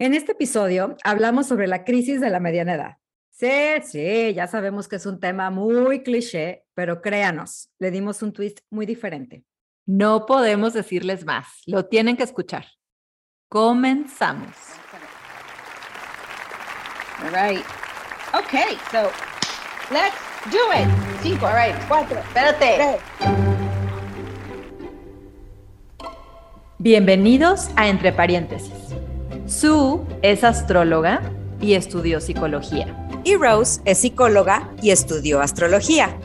En este episodio hablamos sobre la crisis de la mediana edad. Sí, sí, ya sabemos que es un tema muy cliché, pero créanos, le dimos un twist muy diferente. No podemos decirles más, lo tienen que escuchar. Comenzamos. All right. Okay, so let's do it. Cinco, all right, cuatro, espérate. Bienvenidos a Entre Paréntesis. Sue es astróloga y estudió psicología. Y Rose es psicóloga y estudió astrología.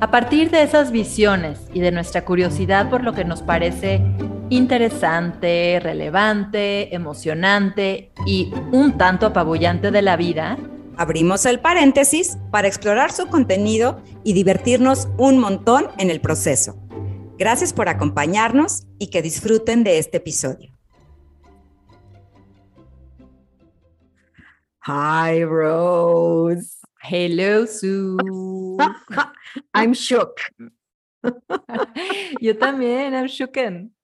A partir de esas visiones y de nuestra curiosidad por lo que nos parece interesante, relevante, emocionante y un tanto apabullante de la vida, abrimos el paréntesis para explorar su contenido y divertirnos un montón en el proceso. Gracias por acompañarnos y que disfruten de este episodio. Hi, Rose. Hello, Sue. I'm shook. Yo también, I'm shooken.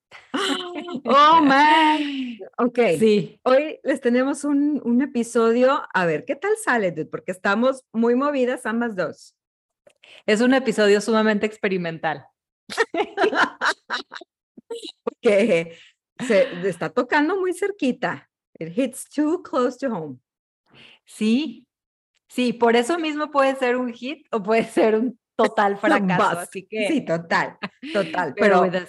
Oh, man. Ok. Sí. Hoy les tenemos un, un episodio. A ver, ¿qué tal sale, dude? Porque estamos muy movidas ambas dos. Es un episodio sumamente experimental. Porque se está tocando muy cerquita. It hits too close to home. Sí, sí, por eso mismo puede ser un hit o puede ser un total fracaso. Bust. Así que. Sí, total, total. pero Pero,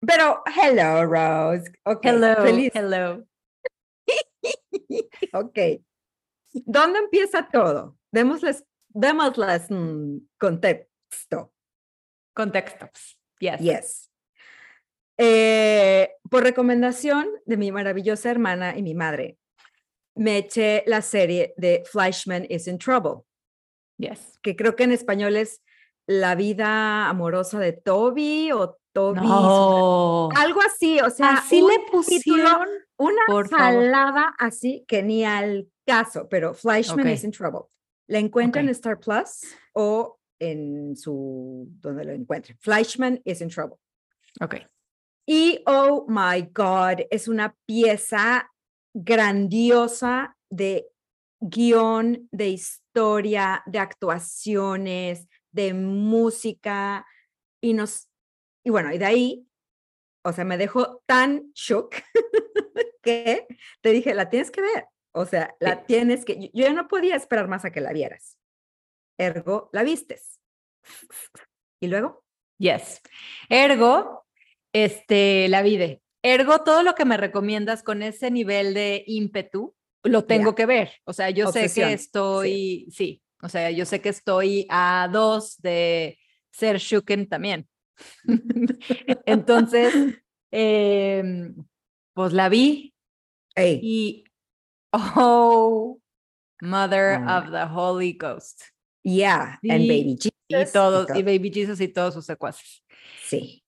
pero, hello, Rose. Ok, Hello, feliz. hello. Ok. ¿Dónde empieza todo? Démosles, démosles mm, contexto. Contextos. Yes. Yes. Eh, por recomendación de mi maravillosa hermana y mi madre, me eché la serie de Fleischman is in Trouble, Yes. que creo que en español es La vida amorosa de Toby o Toby. No. Algo así, o sea, Así le pusieron. una por favor. jalada así que ni al caso, pero Fleischman is in Trouble. La encuentra en. Star Plus o en su, donde lo encuentre. Fleischman is in Trouble. Ok. Y oh my God, es una pieza grandiosa de guion, de historia, de actuaciones, de música. Y nos, y bueno, y de ahí, o sea, me dejó tan shock que te dije, la tienes que ver. O sea, la tienes que, yo- yo ya no podía esperar más a que la vieras. Ergo, la vistes. Y luego, Yes. Ergo, este, la vide. Ergo, todo lo que me recomiendas con ese nivel de ímpetu, lo tengo que ver. O sea, yo sé que estoy, sí. o sea, yo sé que estoy a dos de ser Shuken también. Entonces, em, pues la vi y, oh, Mother Oh of the Holy Ghost. yeah, and Baby Jesus. Y todos, todo. y Baby Jesus y todos sus secuaces. Sí.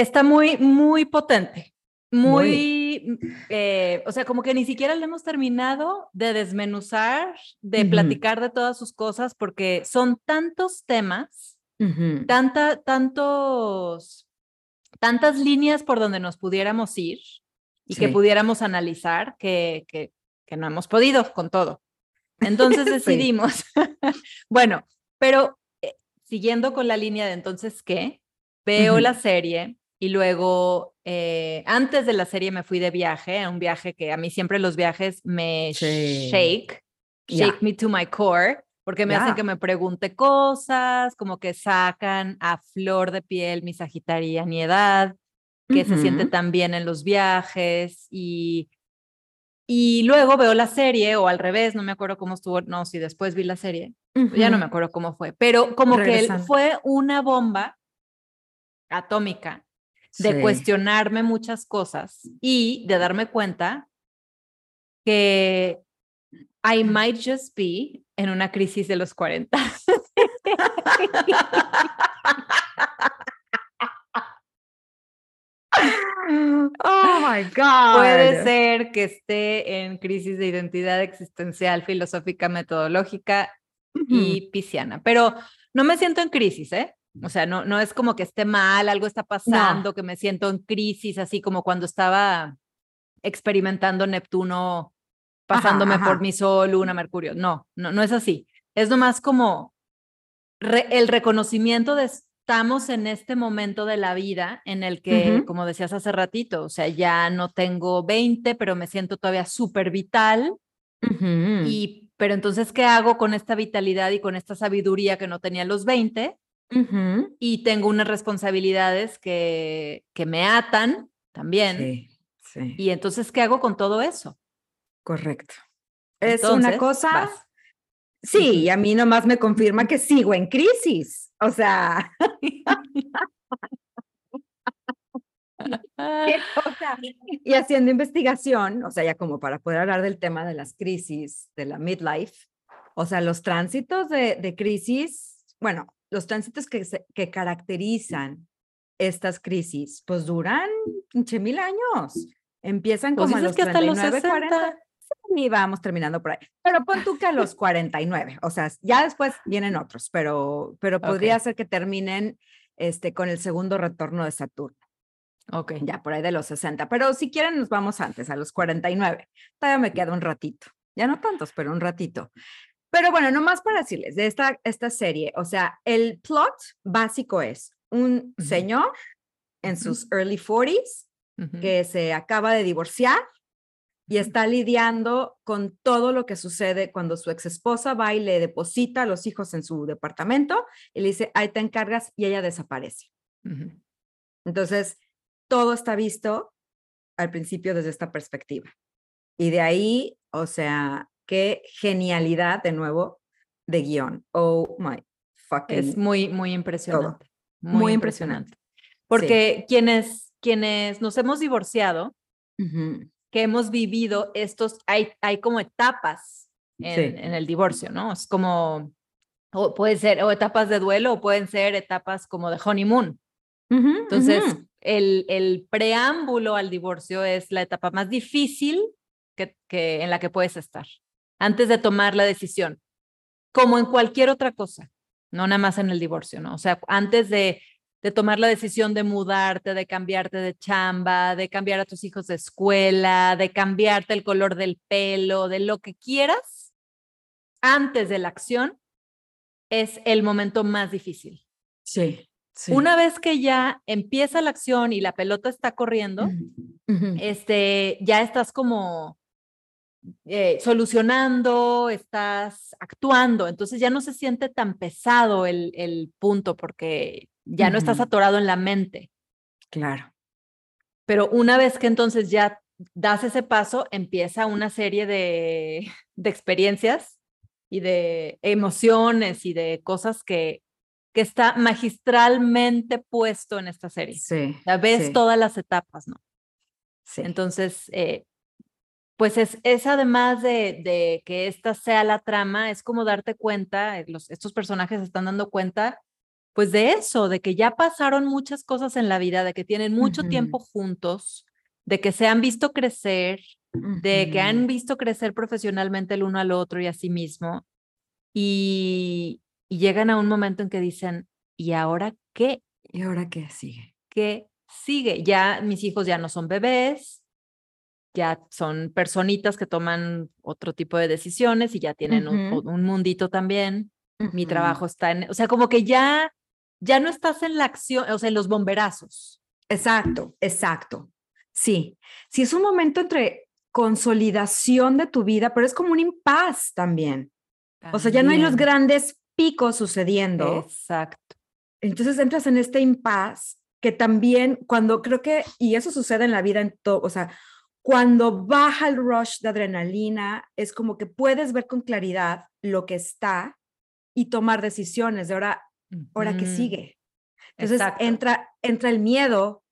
Está muy, muy potente. Muy. Muy, eh, o sea, como que ni siquiera le hemos terminado de desmenuzar, de platicar de todas sus cosas, porque son tantos temas, tanta, tantos, tantas líneas por donde nos pudiéramos ir y que pudiéramos analizar que, que, que no hemos podido con todo. Entonces decidimos, bueno, pero eh, siguiendo con la línea de entonces, ¿qué? Veo la serie y luego, eh, antes de la serie me fui de viaje, a un viaje que a mí siempre los viajes me Sí. shake, shake me to my core, porque me hacen Ya. que me pregunte cosas, como que sacan a flor de piel mi sagitarianidad, que se siente tan bien en los viajes y, y luego veo la serie o al revés, no me acuerdo cómo estuvo, no, si después vi la serie, ya no me acuerdo cómo fue, pero como que Regresando. fue una bomba atómica de Sí. cuestionarme muchas cosas y de darme cuenta que I might just be en una crisis de los 40. Oh my God. Puede ser que esté en crisis de identidad existencial, filosófica, metodológica y pisciana, pero no me siento en crisis, ¿eh? O sea, no, no es como que esté mal, algo está pasando, que me siento en crisis, así como cuando estaba experimentando Neptuno, pasándome por mi Sol, Luna, Mercurio. No, no, no es así. Es nomás como el reconocimiento de estamos en este momento de la vida en el que, como decías hace ratito, o sea, ya no tengo 20, pero me siento todavía súper vital. Y, pero entonces, ¿qué hago con esta vitalidad y con esta sabiduría que no tenía los 20? Y tengo unas responsabilidades que, que me atan también. Sí, sí. Y entonces, ¿qué hago con todo eso? Correcto. Es una cosa. Sí, a mí nomás me confirma que sigo en crisis. O sea, y haciendo investigación, o sea, ya como para poder hablar del tema de las crisis, de la midlife, o sea, los tránsitos de, crisis, bueno, los tránsitos que, que caracterizan estas crisis, pues duran 15 mil años. Empiezan pues como a los que hasta los 40 y vamos terminando por ahí. Pero pon tú que a los 49, o sea, ya después vienen otros, pero, pero podría ser que terminen este, con el segundo retorno de Saturno. Ok. Ya por ahí de los 60. Pero si quieren, nos vamos antes, a los 49. Todavía me queda un ratito. Ya no tantos, pero un ratito. Pero bueno, nomás para decirles de esta, esta serie, o sea, el plot básico es un señor en sus early 40s que se acaba de divorciar y está lidiando con todo lo que sucede cuando su ex esposa va y le deposita a los hijos en su departamento y le dice, ahí te encargas y ella desaparece. Entonces, todo está visto al principio desde esta perspectiva. Y de ahí, o sea, qué genialidad de nuevo de guion. Oh my fucking. Es muy, muy impresionante. Muy, impresionante. Porque quienes, quienes nos hemos divorciado, que hemos vivido estos, hay, hay como etapas en, en, el divorcio, ¿no? Es como, o puede ser, o etapas de duelo, o pueden ser etapas como de honeymoon. Entonces, el, el, preámbulo al divorcio es la etapa más difícil que, que, en la que puedes estar, antes de tomar la decisión, como en cualquier otra cosa, no nada más en el divorcio, ¿no? O sea, antes de de tomar la decisión de mudarte, de cambiarte de chamba, de cambiar a tus hijos de escuela, de cambiarte el color del pelo, de lo que quieras, antes de la acción, es el momento más difícil. Sí. Una vez que ya empieza la acción y la pelota está corriendo, este, ya estás como eh, solucionando, estás actuando, entonces ya no se siente tan pesado el, el punto porque ya no estás atorado en la mente. Claro. Pero una vez que entonces ya das ese paso, empieza una serie de, de experiencias y de emociones y de cosas que, que está magistralmente puesto en esta serie. Sí. Ya ves todas las etapas, ¿no? Sí. Entonces, eh, pues es, es además de, de, que esta sea la trama, es como darte cuenta, los, estos personajes están dando cuenta pues de eso, de que ya pasaron muchas cosas en la vida, de que tienen mucho tiempo juntos, de que se han visto crecer, de que han visto crecer profesionalmente el uno al otro y a sí mismo, y, llegan a un momento en que dicen, ¿y ahora qué? ¿Y ahora qué sigue? ¿Qué sigue? Ya mis hijos ya no son bebés, ya son personitas que toman otro tipo de decisiones y ya tienen un, mundito también. Mi trabajo está en, o sea, como que ya ya no estás en la acción, o sea, en los bomberazos. Exacto, exacto. Sí, sí es un momento entre consolidación de tu vida, pero es como un impas también. O sea, ya no hay los grandes picos sucediendo. Exacto. Entonces entras en este impas que también cuando creo que, y eso sucede en la vida en todo, o sea, cuando baja el rush de adrenalina, es como que puedes ver con claridad lo que está y tomar decisiones de ahora ahora que sigue. Entonces entra, entra el miedo,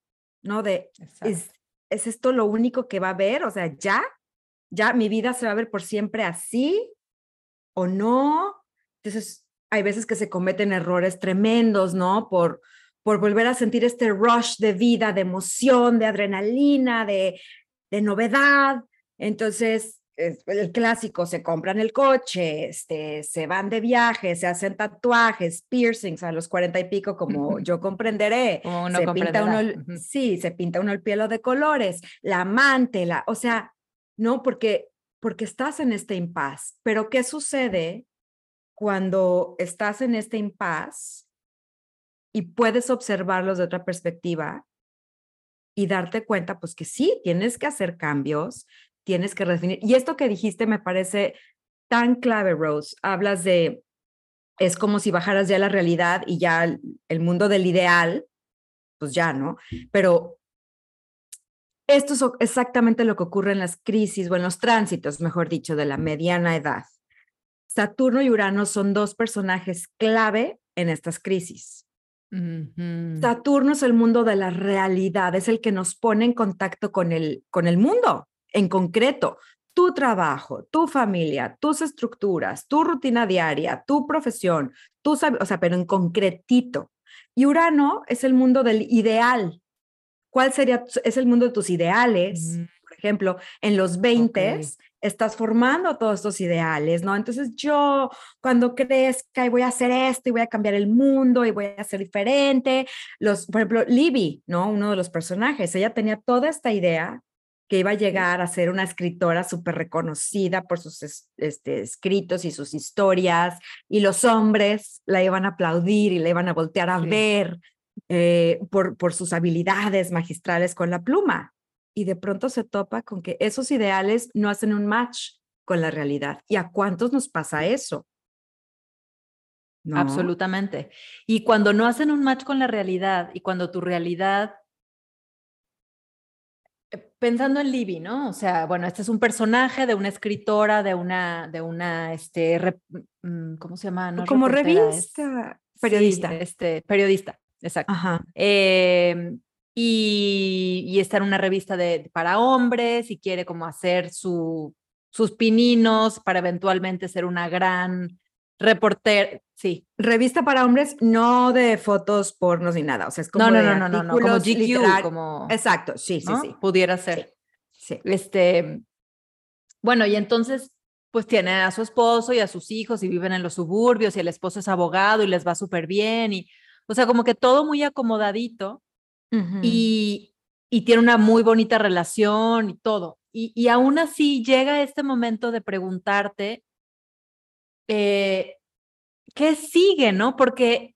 ¿no? De, ¿es, ¿es esto lo único que va a haber? O sea, ya, ya mi vida se va a ver por siempre así o no. Entonces, hay veces que se cometen errores tremendos, ¿no? Por, por volver a sentir este rush de vida, de emoción, de adrenalina, de, de novedad. Entonces, el clásico, se compran el coche, este, se van de viaje, se hacen tatuajes, piercings a los cuarenta y pico, como yo comprenderé. uno se pinta uno, sí, se pinta uno el pelo de colores, la amante, la, o sea, no, porque, porque estás en este impas. Pero ¿qué sucede cuando estás en este impas y puedes observarlos de otra perspectiva? Y darte cuenta, pues que sí, tienes que hacer cambios, tienes que redefinir. Y esto que dijiste me parece tan clave, Rose. Hablas de, es como si bajaras ya la realidad y ya el, mundo del ideal, pues ya, ¿no? Pero esto es exactamente lo que ocurre en las crisis o en los tránsitos, mejor dicho, de la mediana edad. Saturno y Urano son dos personajes clave en estas crisis. Saturno es el mundo de la realidad, es el que nos pone en contacto con el, con el mundo, en concreto, tu trabajo, tu familia, tus estructuras, tu rutina diaria, tu profesión, tu, o sea, pero en concretito. Y Urano es el mundo del ideal. ¿Cuál sería? Es el mundo de tus ideales. Por ejemplo, en los 20 estás formando todos estos ideales, ¿no? Entonces yo cuando crezca y voy a hacer esto y voy a cambiar el mundo y voy a ser diferente, los, por ejemplo, Libby, ¿no? Uno de los personajes, ella tenía toda esta idea que iba a llegar a ser una escritora súper reconocida por sus este, escritos y sus historias, y los hombres la iban a aplaudir y la iban a voltear a ver eh, por, por sus habilidades magistrales con la pluma. Y de pronto se topa con que esos ideales no hacen un match con la realidad. ¿Y a cuántos nos pasa eso? Absolutamente. Y cuando no hacen un match con la realidad y cuando tu realidad pensando en Libby, ¿no? O sea, bueno, este es un personaje de una escritora, de una, de una, este, mm, ¿cómo se llama? No Como revista, periodista. este, periodista, exacto. Ajá. Em, y, y, está en una revista de, para hombres y quiere como hacer su, sus pininos para eventualmente ser una gran Reporter, sí. Revista para hombres, no de fotos pornos ni nada. O sea, es como. No, no, no, no, no, como GQ, como. Exacto, sí, sí, sí. Pudiera ser. Sí. Este. Bueno, y entonces, pues tiene a su esposo y a sus hijos y viven en los suburbios y el esposo es abogado y les va súper bien. Y, o sea, como que todo muy acomodadito y, y tiene una muy bonita relación y todo. Y, y aún así llega este momento de preguntarte eh, ¿qué sigue, no? Porque,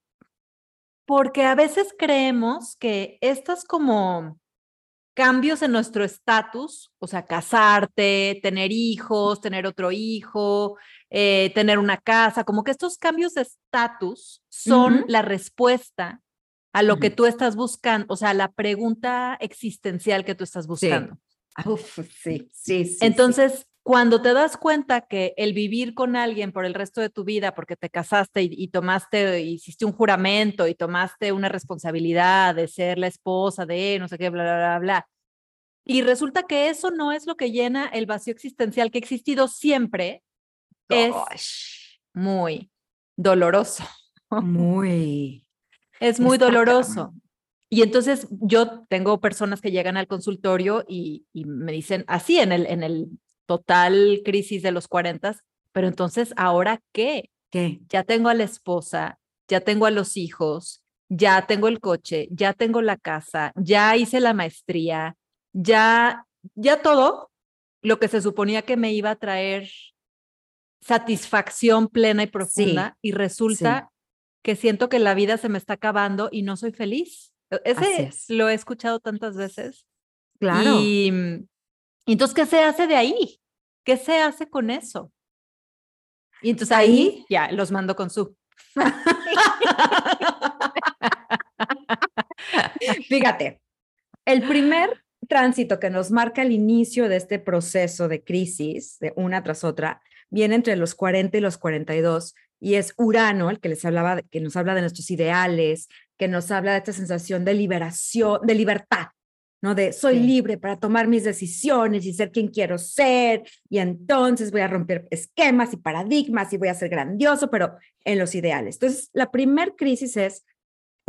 porque a veces creemos que estos como cambios en nuestro estatus, o sea, casarte, tener hijos, tener otro hijo, eh, tener una casa, como que estos cambios de estatus son la respuesta a lo que tú estás buscando, o sea, la pregunta existencial que tú estás buscando. Sí, sí, sí, Entonces, cuando te das cuenta que el vivir con alguien por el resto de tu vida, porque te casaste y, tomaste, hiciste un juramento y tomaste una responsabilidad de ser la esposa de no sé qué, bla, bla, bla, bla. Y resulta que eso no es lo que llena el vacío existencial que ha existido siempre. Es muy doloroso. Muy. Es muy doloroso. Y entonces yo tengo personas que llegan al consultorio y, y, me dicen así en el, en el total crisis de los 40, pero entonces, ¿ahora qué? ¿Qué? Ya tengo a la esposa, ya tengo a los hijos, ya tengo el coche, ya tengo la casa, ya hice la maestría, ya, ya todo lo que se suponía que me iba a traer satisfacción plena y profunda y resulta que siento que la vida se me está acabando y no soy feliz. E, ese lo he escuchado tantas veces. Claro. Y, y entonces, ¿qué se hace de ahí? ¿Qué se hace con eso? Y entonces ahí, ya los mando con su. Fíjate, el primer tránsito que nos marca el inicio de este proceso de crisis, de una tras otra, viene entre los 40 y los 42 y es Urano, el que les hablaba, que nos habla de nuestros ideales, que nos habla de esta sensación de liberación, de libertad, ¿no? De soy libre para tomar mis decisiones y ser quien quiero ser, y entonces voy a romper esquemas y paradigmas y voy a ser grandioso, pero en los ideales. Entonces, la primer crisis es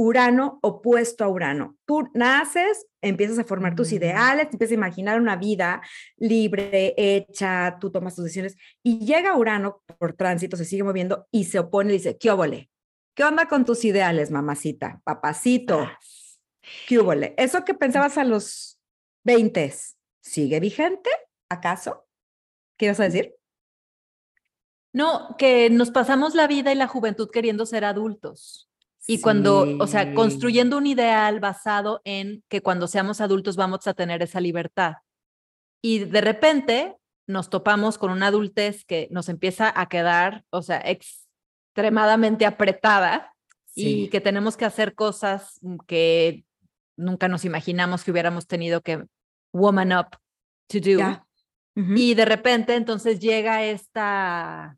Urano opuesto a Urano. Tú naces, empiezas a formar tus Mm. ideales, empiezas a imaginar una vida libre, hecha, tú tomas tus decisiones y llega Urano por tránsito, se sigue moviendo y se opone y dice, ¿qué óvole? ¿Qué onda con tus ideales, mamacita? Papacito, ¿qué óvole? ¿Eso que pensabas a los 20 sigue vigente? ¿Acaso? ¿Qué ibas a decir? No, que nos pasamos la vida y la juventud queriendo ser adultos. Y cuando, o sea, construyendo un ideal basado en que cuando seamos adultos vamos a tener esa libertad. Y de repente nos topamos con una adultez que nos empieza a quedar, o sea, extremadamente apretada y que tenemos que hacer cosas que nunca nos imaginamos que hubiéramos tenido que woman up to do. Y de repente entonces llega esta,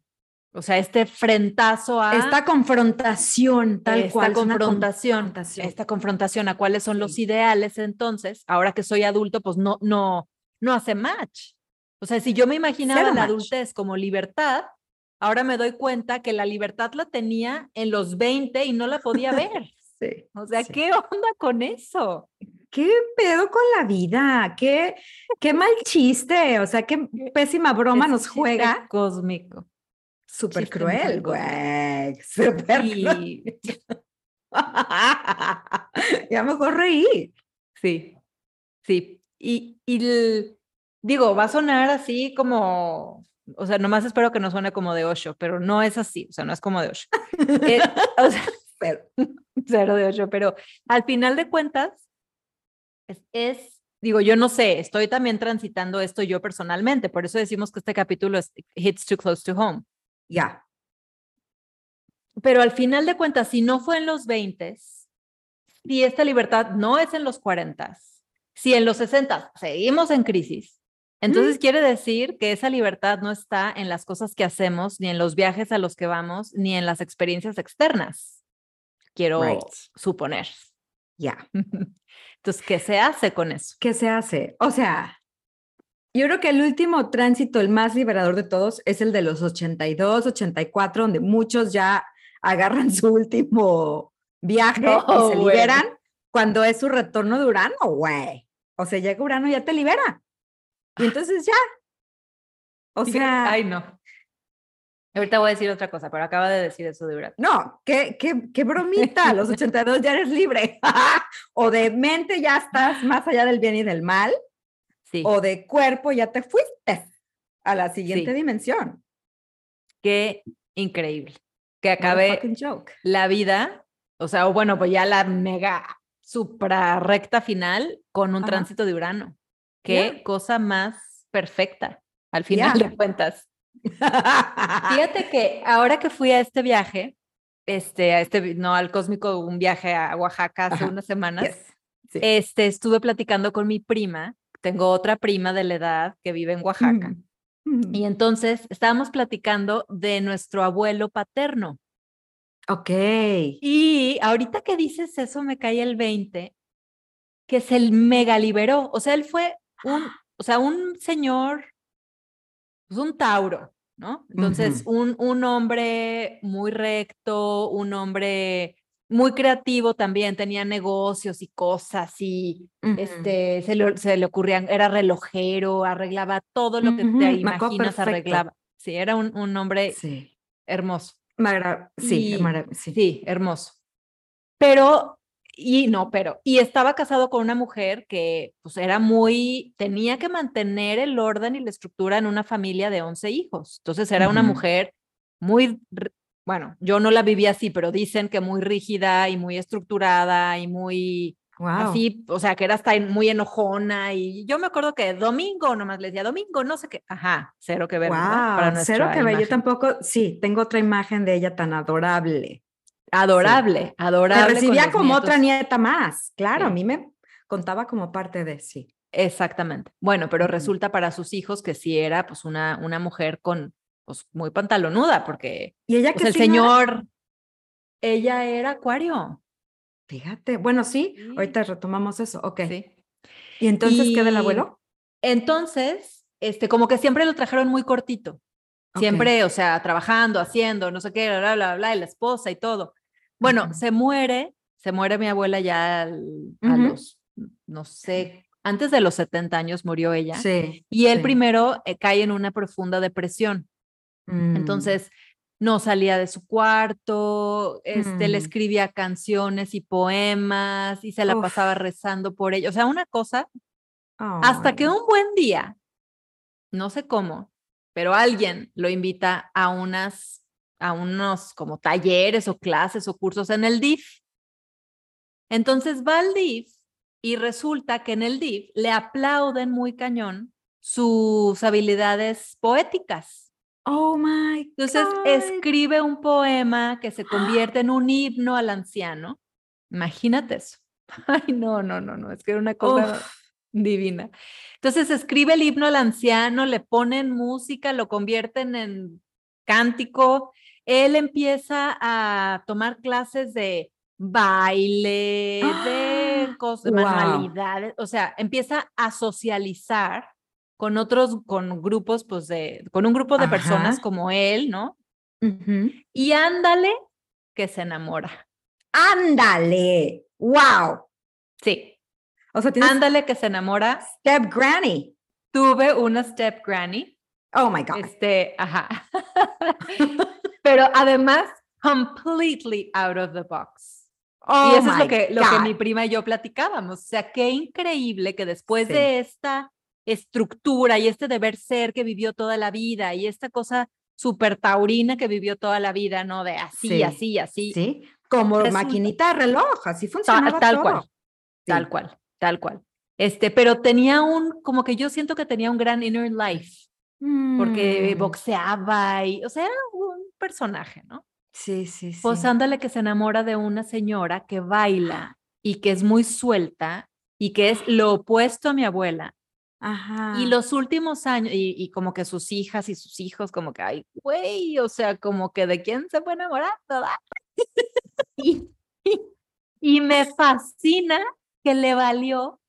o sea, este frentazo a esta confrontación, tal esta cual. es confrontación, confrontación. esta confrontación a cuáles son los Sí. ideales entonces, ahora que soy adulto, pues no, no, no hace match. O sea, si yo me imaginaba Cero la match. adultez como libertad, ahora me doy cuenta que la libertad la tenía en los 20 y no la podía ver. Sí, O sea, sí. ¿qué onda con eso? ¿Qué pedo con la vida? ¿Qué, qué mal chiste? O sea, qué pésima broma Ese nos juega. cósmico. Súper muy cruel, güey. Súper cruel. Y ya mejor reír. Sí, sí. Y, y el- digo, va a sonar así como, o sea, nomás espero que no suene como de Osho, pero no es así, o sea, no es como de Osho. Eh, o sea, Pero, cero de Osho, pero al final de cuentas, es, es, digo, yo no sé, estoy también transitando esto yo personalmente, por eso decimos que este capítulo es hits too close to home. Ya. Pero al final de cuentas, si no fue en los 20, si esta libertad no es en los 40, si en los 60 seguimos en crisis, entonces quiere decir que esa libertad no está en las cosas que hacemos, ni en los viajes a los que vamos, ni en las experiencias externas. Quiero Right. suponer. Ya. Entonces, ¿qué se hace con eso? ¿Qué se hace? O sea, yo creo que el último tránsito, el más liberador de todos, es el de los 82, 84, donde muchos ya agarran su último viaje No, y se bueno. liberan cuando es su retorno de Urano, güey. O sea, llega Urano y ya te libera. Y entonces ya. O sea, ay, no. Ahorita voy a decir otra cosa, pero acaba de decir eso de Urano. no, qué, qué, qué bromita, a los 82 ya eres libre. o de mente ya estás más allá del bien y del mal. Sí. o de cuerpo ya te fuiste a la siguiente Sí. dimensión. Qué increíble. Que acabe la vida, o sea, o bueno, pues ya la mega supra recta final con un Ajá. tránsito de Urano. Qué cosa más perfecta, al final de cuentas. Fíjate que ahora que fui a este viaje, este, a este, no al cósmico, un viaje a Oaxaca hace Ajá. unas semanas, Yes. Sí. este, estuve platicando con mi prima. Tengo otra prima de la edad que vive en Oaxaca. Mm. Y entonces estábamos platicando de nuestro abuelo paterno. Ok. Y ahorita que dices eso, me cae el 20, que se el mega liberó. O sea, él fue un, o sea, un señor, pues un Tauro, ¿no? Entonces, un, un hombre muy recto, un hombre muy creativo también, tenía negocios y cosas y Ujú. este, se le, se le ocurrían, era relojero, arreglaba todo lo que Ujú, te me acuerdo imaginas, arreglaba. Sí, era un, un hombre Sí. hermoso. Magra- sí, Y- mara- sí. Sí, hermoso. Pero, y no, pero, y estaba casado con una mujer que pues era muy, tenía que mantener el orden y la estructura en una familia de 11 hijos. Entonces era una Ujú. mujer muy, bueno, yo no la viví así, pero dicen que muy rígida y muy estructurada y muy Wow. así, o sea, que era hasta muy enojona y yo me acuerdo que domingo nomás le decía domingo, no sé qué, ajá, cero que ver. Wow, cero nuestra que ver. Yo tampoco, sí, tengo otra imagen de ella tan adorable. Adorable, adorable. Me recibía como otra nieta más. Claro, a mí me contaba como parte de sí. Exactamente. Bueno, pero resulta para sus hijos que sí era pues una, una mujer con pues muy pantalonuda, porque Y ella pues, que el era? señor, ella era acuario. Fíjate, bueno, sí, Sí. ahorita retomamos eso. Ok. Sí. ¿Y entonces qué del abuelo? Entonces, este, como que siempre lo trajeron muy cortito. Siempre, o sea, trabajando, haciendo, no sé qué, bla, bla, bla, y la esposa y todo. Bueno, Ujú. se muere se muere mi abuela ya al- a los, no sé, antes de los 70 años murió ella. Sí. Y él sí. primero eh, cae en una profunda depresión. Mm. Entonces, no salía de su cuarto, este, le Mm. escribía canciones y poemas y se la Uf. pasaba rezando por ella. O sea, una cosa, hasta que un buen día, no sé cómo, pero alguien lo invita a unas, a unos como talleres o clases o cursos en el DIF. Entonces va al DIF y resulta que en el DIF le aplauden muy cañón sus habilidades poéticas. Oh my Entonces God. escribe un poema que se convierte en un himno al anciano. Imagínate eso. Ay, no, no, no, no, es que era una cosa Uf. divina. Entonces escribe el himno al anciano, le ponen música, lo convierten en cántico. Él empieza a tomar clases de baile, de ¡Ah! cosas, Guau. manualidades, o sea, empieza a socializar con otros, con grupos, pues de, con un grupo de personas como él, ¿no? Y ándale que se enamora. Ándale. Wow. Sí, O sea, tienes ándale que se enamora. step granny. Tuve una step granny, Oh my God. este, ajá. Pero además, completely out of the box. Oh y eso es lo my que, lo que mi prima y yo platicábamos. O sea, qué increíble que después Sí. de esta estructura y este deber ser que vivió toda la vida y esta cosa súper taurina que vivió toda la vida, ¿no? De así, Sí. así, así. Sí, como Resulta- maquinita reloj, así funcionaba tal todo. cual, Sí. tal cual, tal cual. Este, pero tenía un, como que yo siento que tenía un gran inner life, porque Mm. boxeaba y, o sea, era un personaje, ¿no? Sí, sí, sí. Pues ándale que se enamora de una señora que baila y que es muy suelta y que es lo opuesto a mi abuela. Ajá. Y los últimos años, y, y como que sus hijas y sus hijos, como que, ay, güey, o sea, como que de quién se fue enamorando, ¿verdad? y, y- y me fascina que le valió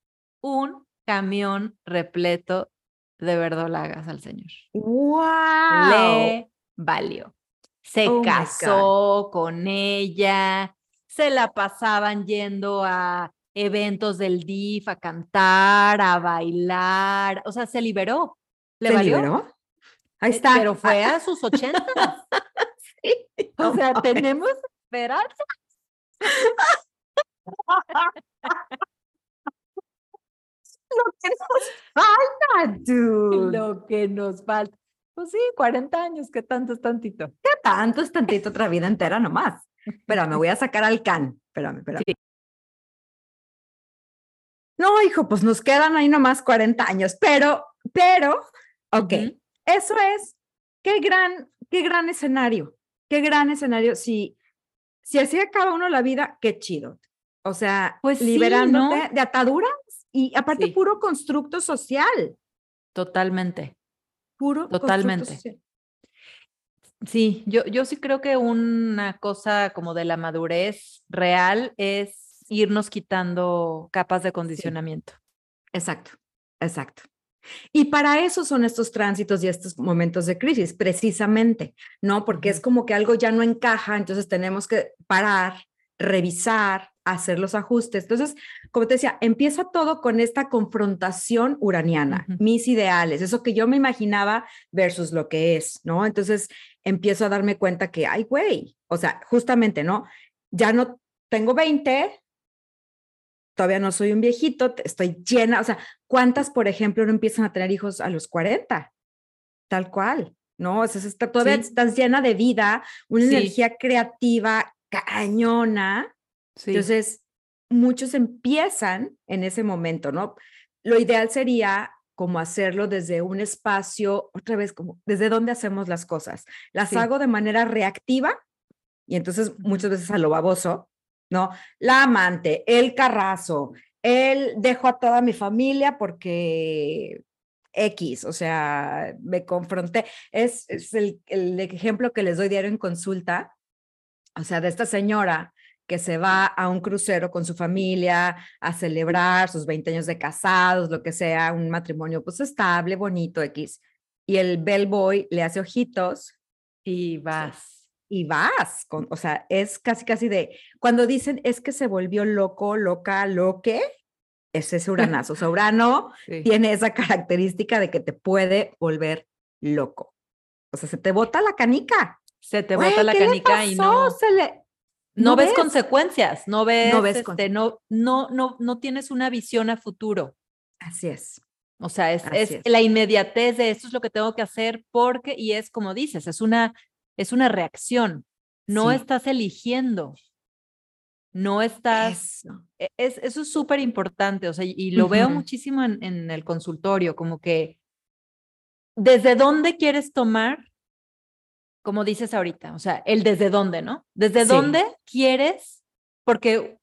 un camión repleto de verdolagas al señor. ¡Wow! Le valió. Se Oh casó con ella, se la pasaban yendo a eventos del DIF a cantar, a bailar, o sea, se liberó. Le ¿Se valió. liberó? Ahí Eh, está. Pero fue a sus ochentas. O No sea, tenemos esperanza. Lo que nos falta, dude. Lo que nos falta. Pues sí, 40 años, que tanto es tantito. ¿Qué tanto es tantito otra vida entera nomás? Espera, me voy a sacar al can. Espérame, espérame. Sí. No, hijo, pues nos quedan ahí nomás 40 años, pero, pero, ok, eso es, qué gran, qué gran escenario, qué gran escenario. Si, si así acaba uno la vida, qué chido. O sea, Pues sí, liberándote ¿no? de ataduras y aparte Sí. puro constructo social, Totalmente. puro Totalmente. social. Sí, yo, yo sí creo que una cosa como de la madurez real es irnos quitando capas de condicionamiento. Exacto, exacto. Y para eso son estos tránsitos y estos momentos de crisis, precisamente, ¿no? Porque es como que algo ya no encaja, entonces tenemos que parar, revisar, hacer los ajustes. Entonces, como te decía, empieza todo con esta confrontación uraniana, Ujú. mis ideales, eso que yo me imaginaba versus lo que es, ¿no? Entonces, empiezo a darme cuenta que, ay, güey, o sea, justamente, ¿no? Ya no tengo 20, todavía no soy un viejito, estoy llena, o sea, ¿cuántas, por ejemplo, no empiezan a tener hijos a los 40? Tal cual, ¿no? O sea, está, todavía Sí. estás llena de vida, una Sí. energía creativa cañona. Sí. Entonces, muchos empiezan en ese momento, ¿no? Lo ideal sería como hacerlo desde un espacio, otra vez, como desde dónde hacemos las cosas. Las hago de manera reactiva y entonces muchas veces a lo baboso, ¿no? La amante, el carrazo, el dejo a toda mi familia porque X, o sea, me confronté. Es, es el, el ejemplo que les doy diario en consulta, o sea, de esta señora que se va a un crucero con su familia a celebrar sus 20 años de casados, lo que sea, un matrimonio pues estable, bonito, X. Y el bellboy le hace ojitos y vas. Y vas, con, o sea, es casi, casi de, cuando dicen es que se volvió loco, loca, loque, ese es Uranazo. O sea, Urano tiene esa característica de que te puede volver loco. O sea, se te bota la canica. Se te bota la canica y no. no, ves, consecuencias, no ves, no, ves este, no, no, no, no tienes una visión a futuro. Así es. O sea, es, es, la inmediatez de esto es lo que tengo que hacer porque, y es como dices, es una, es una reacción. No estás eligiendo. No estás. E, es, eso es súper importante. O sea, y lo veo muchísimo en, en el consultorio, como que desde dónde quieres tomar, como dices ahorita, o sea, el desde dónde, ¿no? Desde dónde quieres, porque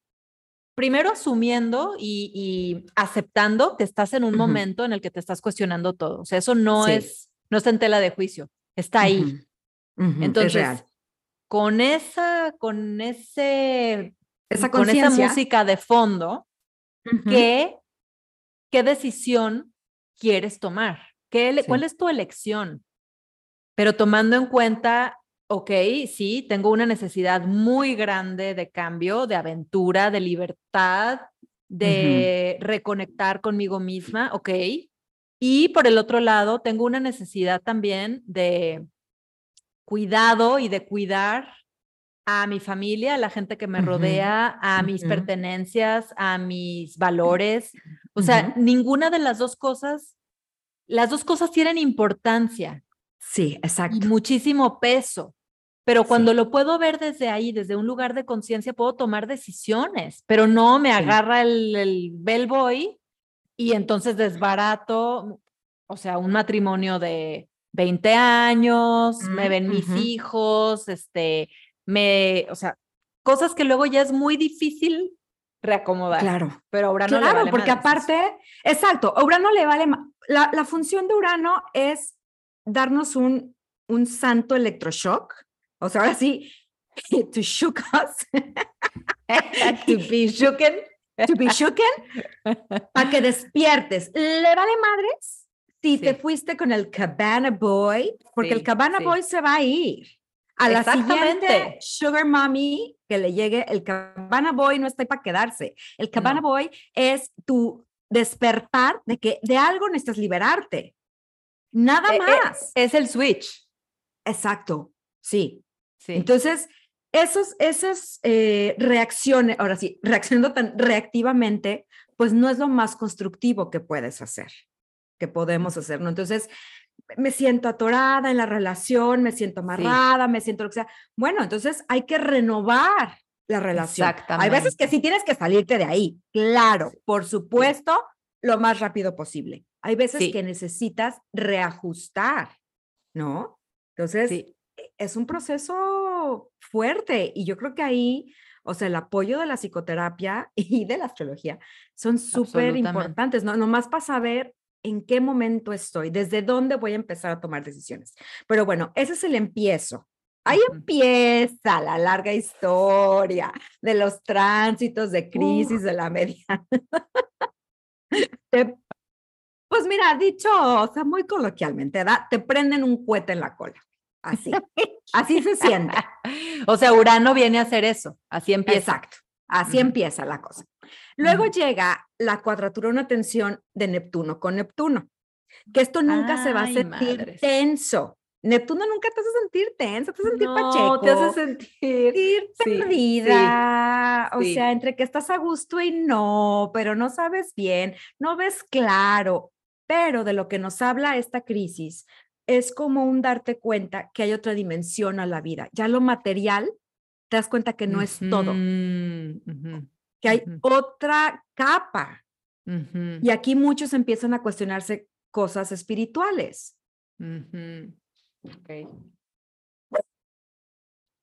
primero asumiendo y, aceptando que estás en un momento en el que te estás cuestionando todo. O sea, eso no es, no está en tela de juicio, está ahí. Entonces, con esa, con ese, esa con esa música de fondo, ¿qué, ¿qué decisión quieres tomar? ¿Qué, ¿Cuál es tu elección? Pero tomando en cuenta ok, sí, tengo una necesidad muy grande de cambio, de aventura, de libertad, de reconectar conmigo misma, ok. Y por el otro lado, tengo una necesidad también de cuidado y de cuidar a mi familia, a la gente que me rodea, a mis pertenencias, a mis valores. O sea, ninguna de las dos cosas, las dos cosas tienen importancia. Sí, exacto. Y muchísimo peso. Pero cuando lo puedo ver desde ahí, desde un lugar de conciencia, puedo tomar decisiones, pero no me agarra el, el bellboy y entonces desbarato, o sea, un matrimonio de 20 años, me ven mis hijos, este, me, o sea, cosas que luego ya es muy difícil reacomodar. Claro. Pero a Urano claro, le vale porque aparte, exacto, a Urano le vale, la, la función de Urano es darnos un, un santo electroshock o sea, ahora sí, to shook us. to be shooken. To be shooken. para que despiertes. ¿Le vale madres si te fuiste con el Cabana Boy? Porque el Cabana Boy se va a ir. A la siguiente Sugar Mommy que le llegue, el Cabana Boy no está para quedarse. El Cabana Boy es tu despertar de que de algo necesitas liberarte. Nada e, e, más. es el switch. Exacto. Sí. Entonces, esos, esas eh, reacciones, ahora sí, reaccionando tan reactivamente, pues no es lo más constructivo que puedes hacer, que podemos hacer, ¿no? Entonces, me siento atorada en la relación, me siento amarrada, me siento lo que sea. Bueno, entonces hay que renovar la relación. Exactamente. Hay veces que sí tienes que salirte de ahí, claro, por supuesto, lo más rápido posible. Hay veces que necesitas reajustar, ¿no? Entonces, es un proceso fuerte y yo creo que ahí, o sea, el apoyo de la psicoterapia y de la astrología son súper importantes, ¿no? Nomás para saber en qué momento estoy, desde dónde voy a empezar a tomar decisiones. Pero bueno, ese es el empiezo. Ahí empieza la larga historia de los tránsitos de crisis de la mediana. pues mira, dicho, o sea, muy coloquialmente, te prenden un cohete en la cola. Así, así se siente. o sea, Urano viene a hacer eso, así empieza. Exacto, así empieza la cosa. Luego llega la cuadratura, una tensión de Neptuno con Neptuno, que esto nunca se va a sentir tenso. Neptuno nunca te hace sentir tenso, te hace sentir pacheco. te hace sentir, perdida. o sea, entre que estás a gusto y no, pero no sabes bien, no ves claro. Pero de lo que nos habla esta crisis es como un darte cuenta que hay otra dimensión a la vida. Ya lo material, te das cuenta que no es todo, que hay otra capa. Y aquí muchos empiezan a cuestionarse cosas espirituales.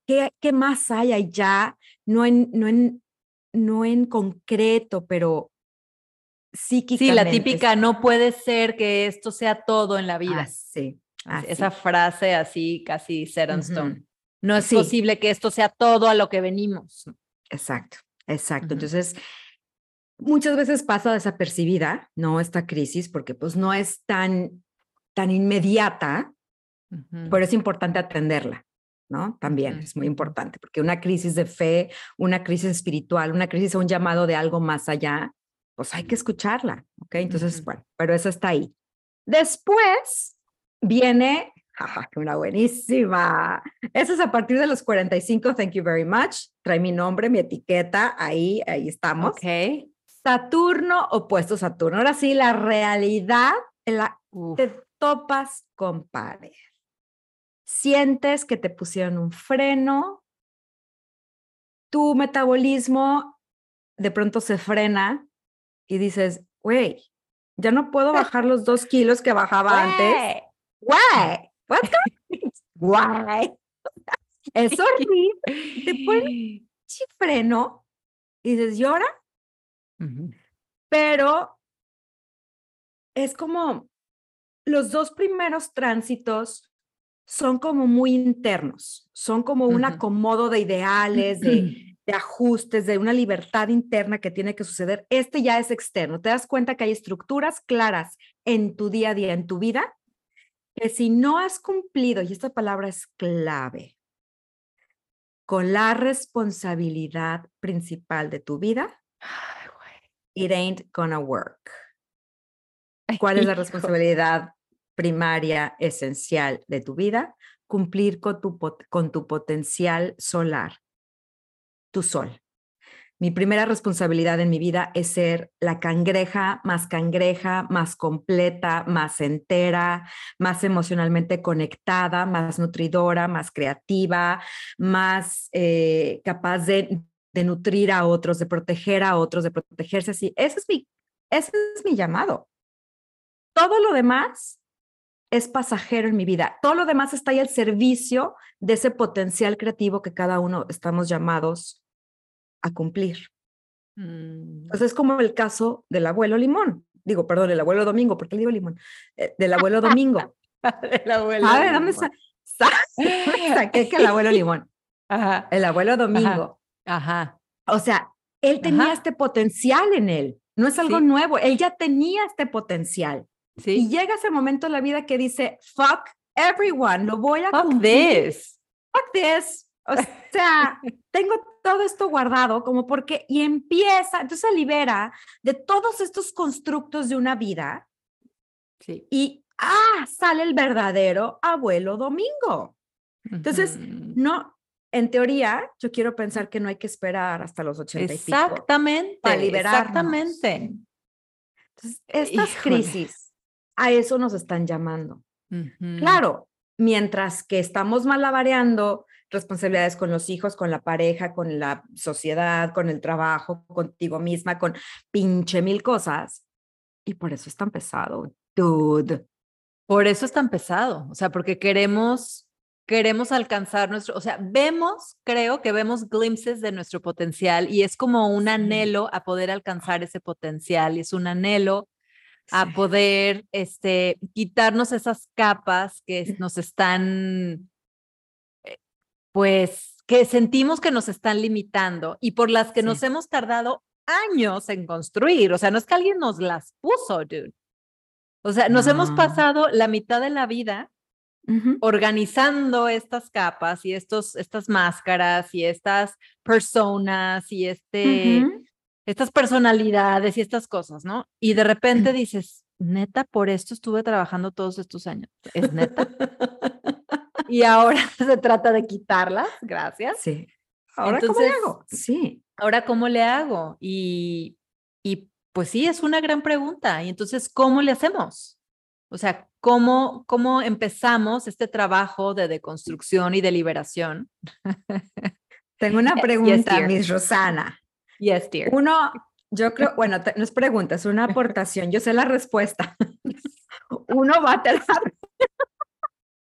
¿Qué, más hay allá? No en, no en, no en concreto, pero psíquicamente. Sí, la típica, no puede ser que esto sea todo en la vida. Ah, sí. Esa frase así, casi set stone. No es posible que esto sea todo a lo que venimos. Exacto, exacto. Entonces, muchas veces pasa desapercibida, ¿no? Esta crisis, porque pues no es tan, tan inmediata, pero es importante atenderla. ¿no? También es muy importante, porque una crisis de fe, una crisis espiritual, una crisis o un llamado de algo más allá, pues hay que escucharla, ¿ok? Entonces, bueno, pero eso está ahí. Después viene, jaja, una buenísima. Eso es a partir de los 45, thank you very much. Trae mi nombre, mi etiqueta, ahí, ahí estamos. Ok. Saturno opuesto Saturno. Ahora sí, la realidad, la, Uf. te topas con pared. Sientes que te pusieron un freno, tu metabolismo de pronto se frena y dices, güey, ya no puedo bajar los dos kilos que bajaba antes. Güey, what's going Güey. Es horrible. Te pones freno y dices, ¿y ahora? Ujú. pero es como los dos primeros tránsitos son como muy internos, son como un acomodo de ideales, de, de ajustes, de una libertad interna que tiene que suceder. Este ya es externo. Te das cuenta que hay estructuras claras en tu día a día, en tu vida, que si no has cumplido, y esta palabra es clave, con la responsabilidad principal de tu vida, Ay, it ain't gonna work. ¿Cuál es la Hijo. responsabilidad primaria, esencial de tu vida? Cumplir con tu, con tu potencial solar, tu sol. Mi primera responsabilidad en mi vida es ser la cangreja más cangreja, más completa, más entera, más emocionalmente conectada, más nutridora, más creativa, más eh, capaz de, nutrir a otros, de proteger a otros, de protegerse así. Ese es mi, ese es mi llamado. Todo lo demás es pasajero en mi vida. Todo lo demás está ahí al servicio de ese potencial creativo que cada uno estamos llamados a cumplir. Mm. Entonces es como el caso del abuelo Limón. Digo, perdón, el abuelo Domingo, ¿por qué le digo Limón? Eh, del abuelo Domingo. El abuelo ¿Sabe dónde Limón. sa- sa- saqué que el abuelo Limón? Ajá. El abuelo Domingo. Ajá. O sea, él tenía Ajá. este potencial en él. No es algo Sí. nuevo. Él ya tenía este potencial. Y Sí. llega ese momento en la vida que dice, fuck everyone, lo voy a Fuck cumplir. this. Fuck this. O sea, tengo todo esto guardado como porque, y empieza, entonces se libera de todos estos constructos de una vida Sí. y, ah, sale el verdadero abuelo Domingo. Entonces, Ujú. No, en teoría, yo quiero pensar que no hay que esperar hasta los 80 y pico. Exactamente. para liberarnos. Exactamente. Entonces, estas Híjole. crisis, a eso nos están llamando. Ujú. Claro, mientras que estamos malabareando responsabilidades con los hijos, con la pareja, con la sociedad, con el trabajo, contigo misma, con pinche mil cosas. Y por eso es tan pesado, dude. Por eso es tan pesado, o sea, porque queremos, queremos alcanzar nuestro, o sea, vemos, creo que vemos glimpses de nuestro potencial y es como un anhelo a poder alcanzar ese potencial y es un anhelo a Sí. poder, este, quitarnos esas capas que nos están, pues, que sentimos que nos están limitando y por las que nos hemos tardado años en construir, o sea, no es que alguien nos las puso, dude. O sea, nos hemos pasado la mitad de la vida organizando estas capas y estos, estas máscaras y estas personas y este, estas personalidades y estas cosas, ¿no? Y de repente dices, neta, por esto estuve trabajando todos estos años. ¿Es neta? y ahora se trata de quitarlas, gracias. Sí. Ahora, ¿cómo le hago? Sí. Ahora, ¿cómo le hago? Y, y pues sí, es una gran pregunta. Y entonces, ¿cómo le hacemos? O sea, ¿cómo, cómo empezamos este trabajo de deconstrucción y de liberación? Tengo una Yes, pregunta, dear. Miss Rosana. Yes, dear. Uno, yo creo, bueno, te- no es pregunta, es una aportación. Yo sé la respuesta. Uno va a terapia.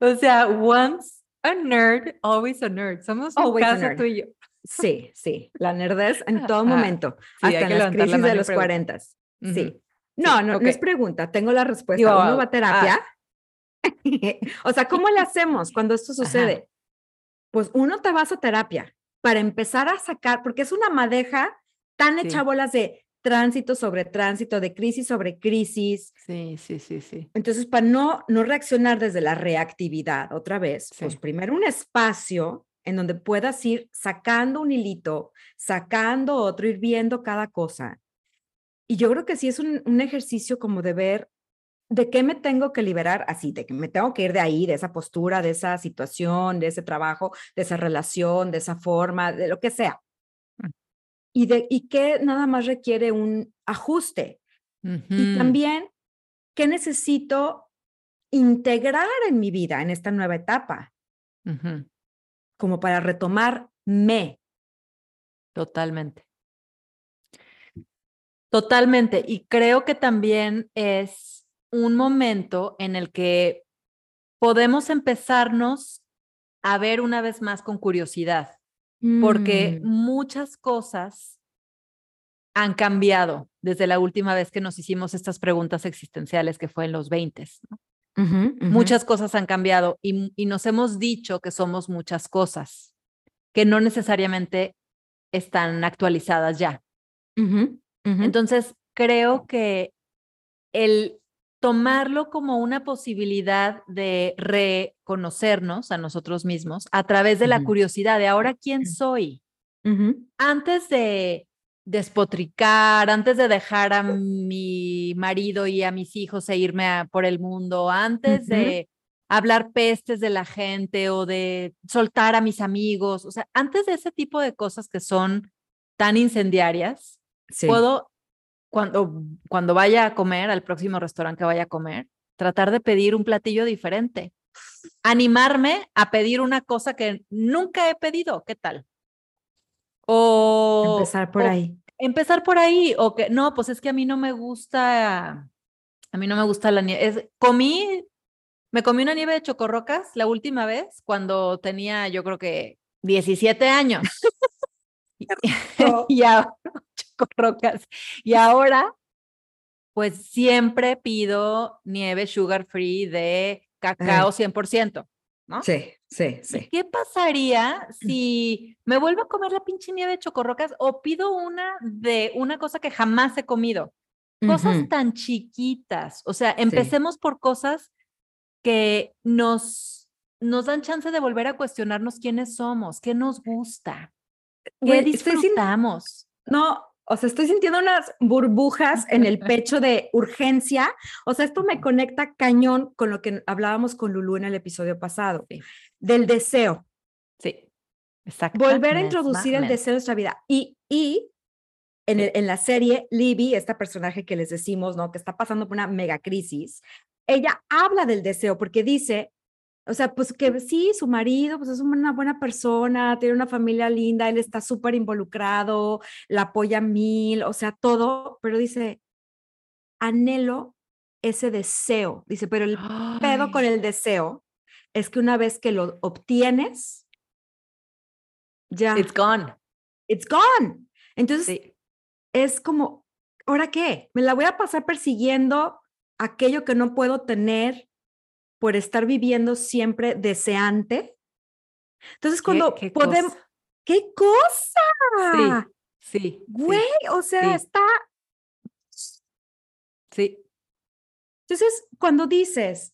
O sea, once a nerd, always a nerd. Somos un caso tú y yo. Sí, sí, la nerdez en todo Ajá. momento, Sí, hasta en las la crisis mano de los preguntar. 40. Sí. Ujú. No, Sí, no, no es pregunta, tengo la respuesta. Digo, Uno va a ah, terapia. o sea, ¿cómo le hacemos cuando esto sucede? Pues uno te vas a terapia para empezar a sacar, porque es una madeja tan Sí. hecha bolas de tránsito sobre tránsito, de crisis sobre crisis. Sí, sí, sí, sí. Entonces, para no, no reaccionar desde la reactividad otra vez, pues Sí. primero un espacio en donde puedas ir sacando un hilito, sacando otro, ir viendo cada cosa. Y yo creo que sí es un, un ejercicio como de ver de qué me tengo que liberar, así, de que me tengo que ir de ahí, de esa postura, de esa situación, de ese trabajo, de esa relación, de esa forma, de lo que sea. Y, de, y qué nada más requiere un ajuste. Y también, ¿qué necesito integrar en mi vida en esta nueva etapa? Como para retomarme. Totalmente. Totalmente. Y creo que también es un momento en el que podemos empezarnos a ver una vez más con curiosidad, porque Mm, muchas cosas han cambiado desde la última vez que nos hicimos estas preguntas existenciales que fue en los 20. ¿no? Muchas cosas han cambiado y, y nos hemos dicho que somos muchas cosas que no necesariamente están actualizadas ya. Entonces, creo que el tomarlo como una posibilidad de reconocernos a nosotros mismos a través de la curiosidad de ahora quién soy, antes de despotricar, antes de dejar a mi marido y a mis hijos e irme a- por el mundo, antes de hablar pestes de la gente o de soltar a mis amigos, o sea, antes de ese tipo de cosas que son tan incendiarias, sí. puedo, cuando, cuando vaya a comer, al próximo restaurante que vaya a comer, tratar de pedir un platillo diferente. Animarme a pedir una cosa que nunca he pedido. ¿Qué tal? O Empezar por o ahí. Empezar por ahí. O que no, pues es que a mí no me gusta. A mí no me gusta la nieve. Es, comí, me comí una nieve de chocorrocas la última vez cuando tenía, yo creo que 17 años. Y- y ahora, chocorrocas. Y ahora, pues siempre pido nieve sugar free de cacao 100%, ¿no? Sí, sí, ¿Y sí. ¿Qué pasaría si me vuelvo a comer la pinche nieve de chocorrocas o pido una de una cosa que jamás he comido? Cosas Ujú, tan chiquitas. O sea, empecemos por cosas que nos, nos dan chance de volver a cuestionarnos quiénes somos, qué nos gusta, qué disfrutamos. No, o sea, estoy sintiendo unas burbujas en el pecho de urgencia. O sea, esto me conecta cañón con lo que hablábamos con Lulu en el episodio pasado, Sí. del deseo. Sí, exacto. Volver a introducir el deseo en nuestra vida. Y, y en, el- en la serie, Libby, esta personaje que les decimos, ¿no? Que está pasando por una mega crisis, ella habla del deseo porque dice, o sea, pues que sí, su marido, pues es una buena persona, tiene una familia linda, él está súper involucrado, la apoya mil, o sea, todo, pero dice, anhelo ese deseo, dice, pero el pedo con Ay, el deseo es que una vez que lo obtienes, ya, It's gone. it's gone. Entonces, Sí. es como, ¿ahora qué? ¿Me la voy a pasar persiguiendo aquello que no puedo tener por estar viviendo siempre deseante? Entonces, ¿Qué, cuando qué podemos, cosa? ¡qué cosa! Sí, sí, Güey, o sea, sí. está. sí. Entonces, cuando dices,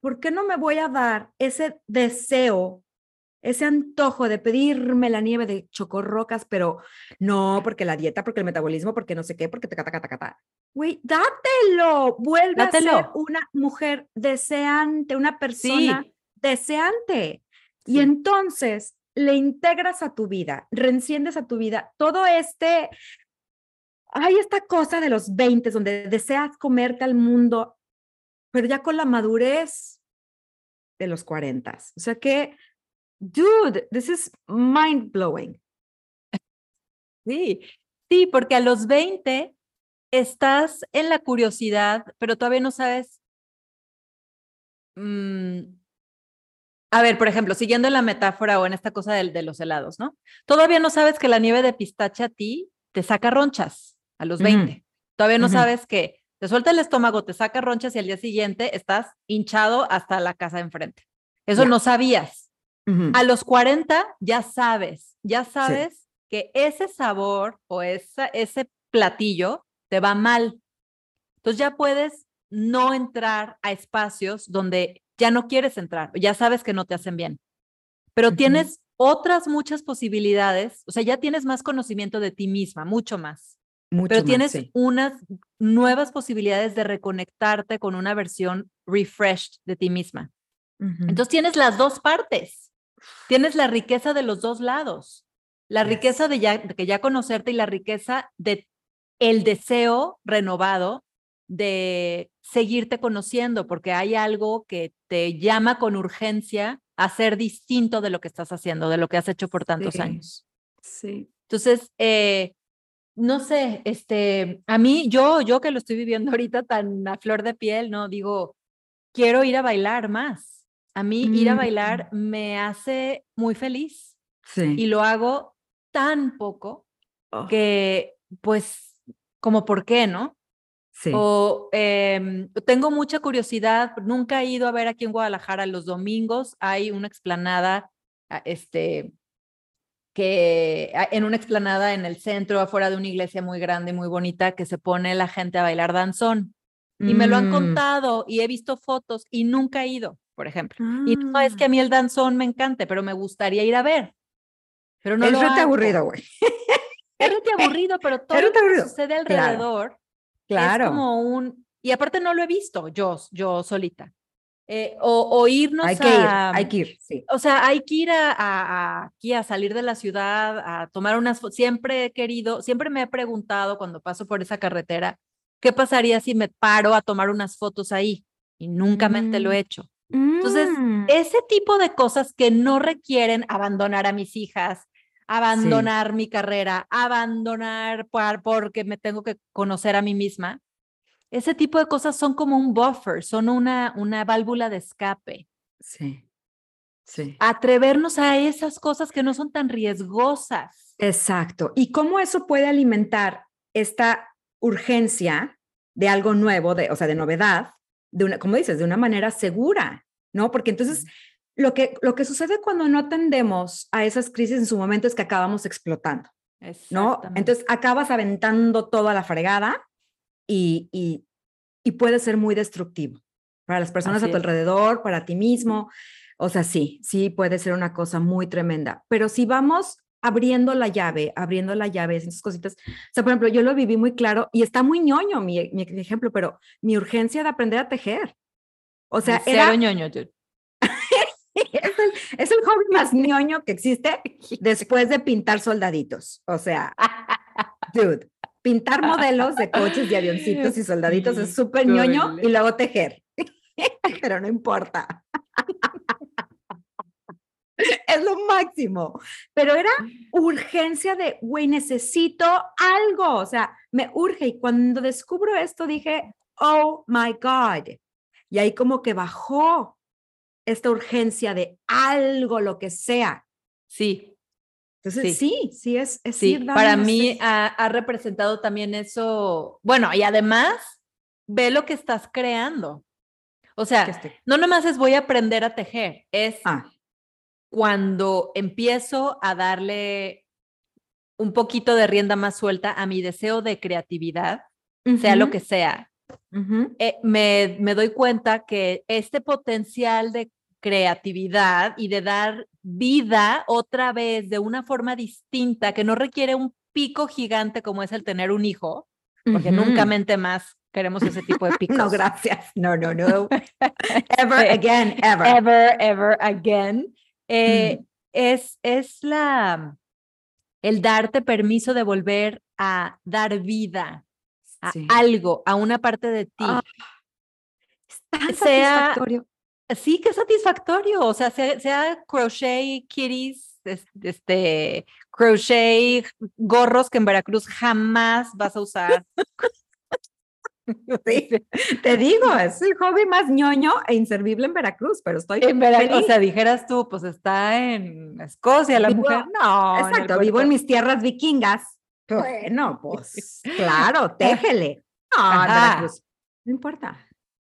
¿por qué no me voy a dar ese deseo, ese antojo de pedirme la nieve de chocorrocas, pero no porque la dieta, porque el metabolismo, porque no sé qué, porque te cata, cata, cata. Güey, dátelo, vuelve a ser Dátelo. una mujer deseante, una persona Sí, deseante. Y entonces le integras a tu vida, reenciendes a tu vida todo este, hay esta cosa de los 20 donde deseas comerte al mundo, pero ya con la madurez de los 40. O sea que, dude, this is mind blowing. Sí, sí, porque a los 20 estás en la curiosidad, pero todavía no sabes. mm, a ver, por ejemplo, siguiendo en la metáfora o en esta cosa del- de, los helados, ¿no? Todavía no sabes que la nieve de pistache a ti te saca ronchas a los Ujú, 20. Todavía no sabes que te suelta el estómago, te saca ronchas y al día siguiente estás hinchado hasta la casa de enfrente. Eso no sabías. A los 40 ya sabes, ya sabes que ese sabor o esa, ese platillo te va mal. Entonces ya puedes no entrar a espacios donde ya no quieres entrar, ya sabes que no te hacen bien, pero tienes otras muchas posibilidades, o sea, ya tienes más conocimiento de ti misma, mucho más. pero tienes unas nuevas posibilidades de reconectarte con una versión refreshed de ti misma. Entonces tienes las dos partes. Tienes la riqueza de los dos lados. La riqueza de, ya, de ya conocerte y la riqueza de el deseo renovado de seguirte conociendo, porque hay algo que te llama con urgencia a ser distinto de lo que estás haciendo, de lo que has hecho por tantos años. Sí. Entonces, eh, no sé, este, a mí, yo, yo que lo estoy viviendo ahorita tan a flor de piel, ¿no? Digo, quiero ir a bailar más. A mí ir a bailar mm. me hace muy feliz. Sí. Y lo hago tan poco oh. que, pues, como por qué, ¿no? O em, tengo mucha curiosidad, nunca he ido a ver aquí en Guadalajara los domingos, hay una explanada, ah, este, que ah, en una explanada en el centro, afuera de una iglesia muy grande, muy bonita, que se pone la gente a bailar danzón. Y me lo han mm. contado y he visto fotos y nunca he ido, por ejemplo. Y no es que a ah. mí el danzón me encante, pero me gustaría ir a ver. Pero no es aburrido, güey. Es aburrido, pero todo lo que sucede alrededor Claro. Es como un, y aparte no lo he visto yo, yo solita. Eh, o, irnos hay que Ir, hay que ir, sí. O sea, hay que ir a, aquí a salir de la ciudad, a tomar unas Siempre he querido, siempre me he preguntado cuando paso por esa carretera, ¿qué pasaría si me paro a tomar unas fotos ahí? Y nunca me lo he mm. hecho. Entonces, mm. ese tipo de cosas que no requieren abandonar a mis hijas, abandonar mi carrera, abandonar porque me tengo que conocer a mí misma. Ese tipo de cosas son como un buffer, son una, una válvula de escape. Sí, sí. Atrevernos a esas cosas que no son tan riesgosas. Exacto. ¿Y cómo eso puede alimentar esta urgencia de algo nuevo, de, o sea, de novedad, de una, como dices, de una manera segura, ¿no? Porque entonces lo que, lo que sucede cuando no atendemos a esas crisis en su momento es que acabamos explotando, ¿no? Entonces acabas aventando toda la fregada y, y, y puede ser muy destructivo para las personas a tu alrededor, para ti mismo. O sea, sí, sí puede ser una cosa muy tremenda. Pero si vamos abriendo la llave, abriendo la llave, esas cositas. O sea, por ejemplo, yo lo viví muy claro y está muy ñoño mi, mi ejemplo, pero mi urgencia de aprender a tejer. O sea, era... ñoño, es, el, hobby más ñoño que existe después de pintar soldaditos. O sea, dude, pintar modelos de coches y avioncitos y soldaditos es súper ñoño y luego tejer. Pero no importa. es lo máximo. Pero era urgencia de, güey, necesito algo. O sea, me urge. Y cuando descubro esto dije, oh my God. Y ahí como que bajó esta urgencia de algo, lo que sea. Sí. Entonces, sí, sí, es, es sí. Para mí ha, representado también eso. Bueno, y además, ve lo que estás creando. O sea, no nomás es voy a aprender a tejer, es ah. Cuando empiezo a darle un poquito de rienda más suelta a mi deseo de creatividad, sea lo que sea, eh, me, me doy cuenta que este potencial de creatividad y de dar vida otra vez de una forma distinta que no requiere un pico gigante como es el tener un hijo, porque nunca mente más queremos ese tipo de picos. no, gracias. No, no, no. ever again, ever. Ever, ever again. Eh, es, es la, el darte permiso de volver a dar vida a algo, a una parte de ti. Ah, sea, satisfactorio. Sí, qué satisfactorio. O sea, sea, crochet, kitties, este, crochet, gorros que en Veracruz jamás vas a usar. te digo, es el hobby más ñoño e inservible en Veracruz, pero estoy en Veracruz. O sea, dijeras tú, pues está en Escocia la mujer. No, exacto, vivo en mis tierras vikingas. Bueno, pues claro, téjele. No, Veracruz. No importa.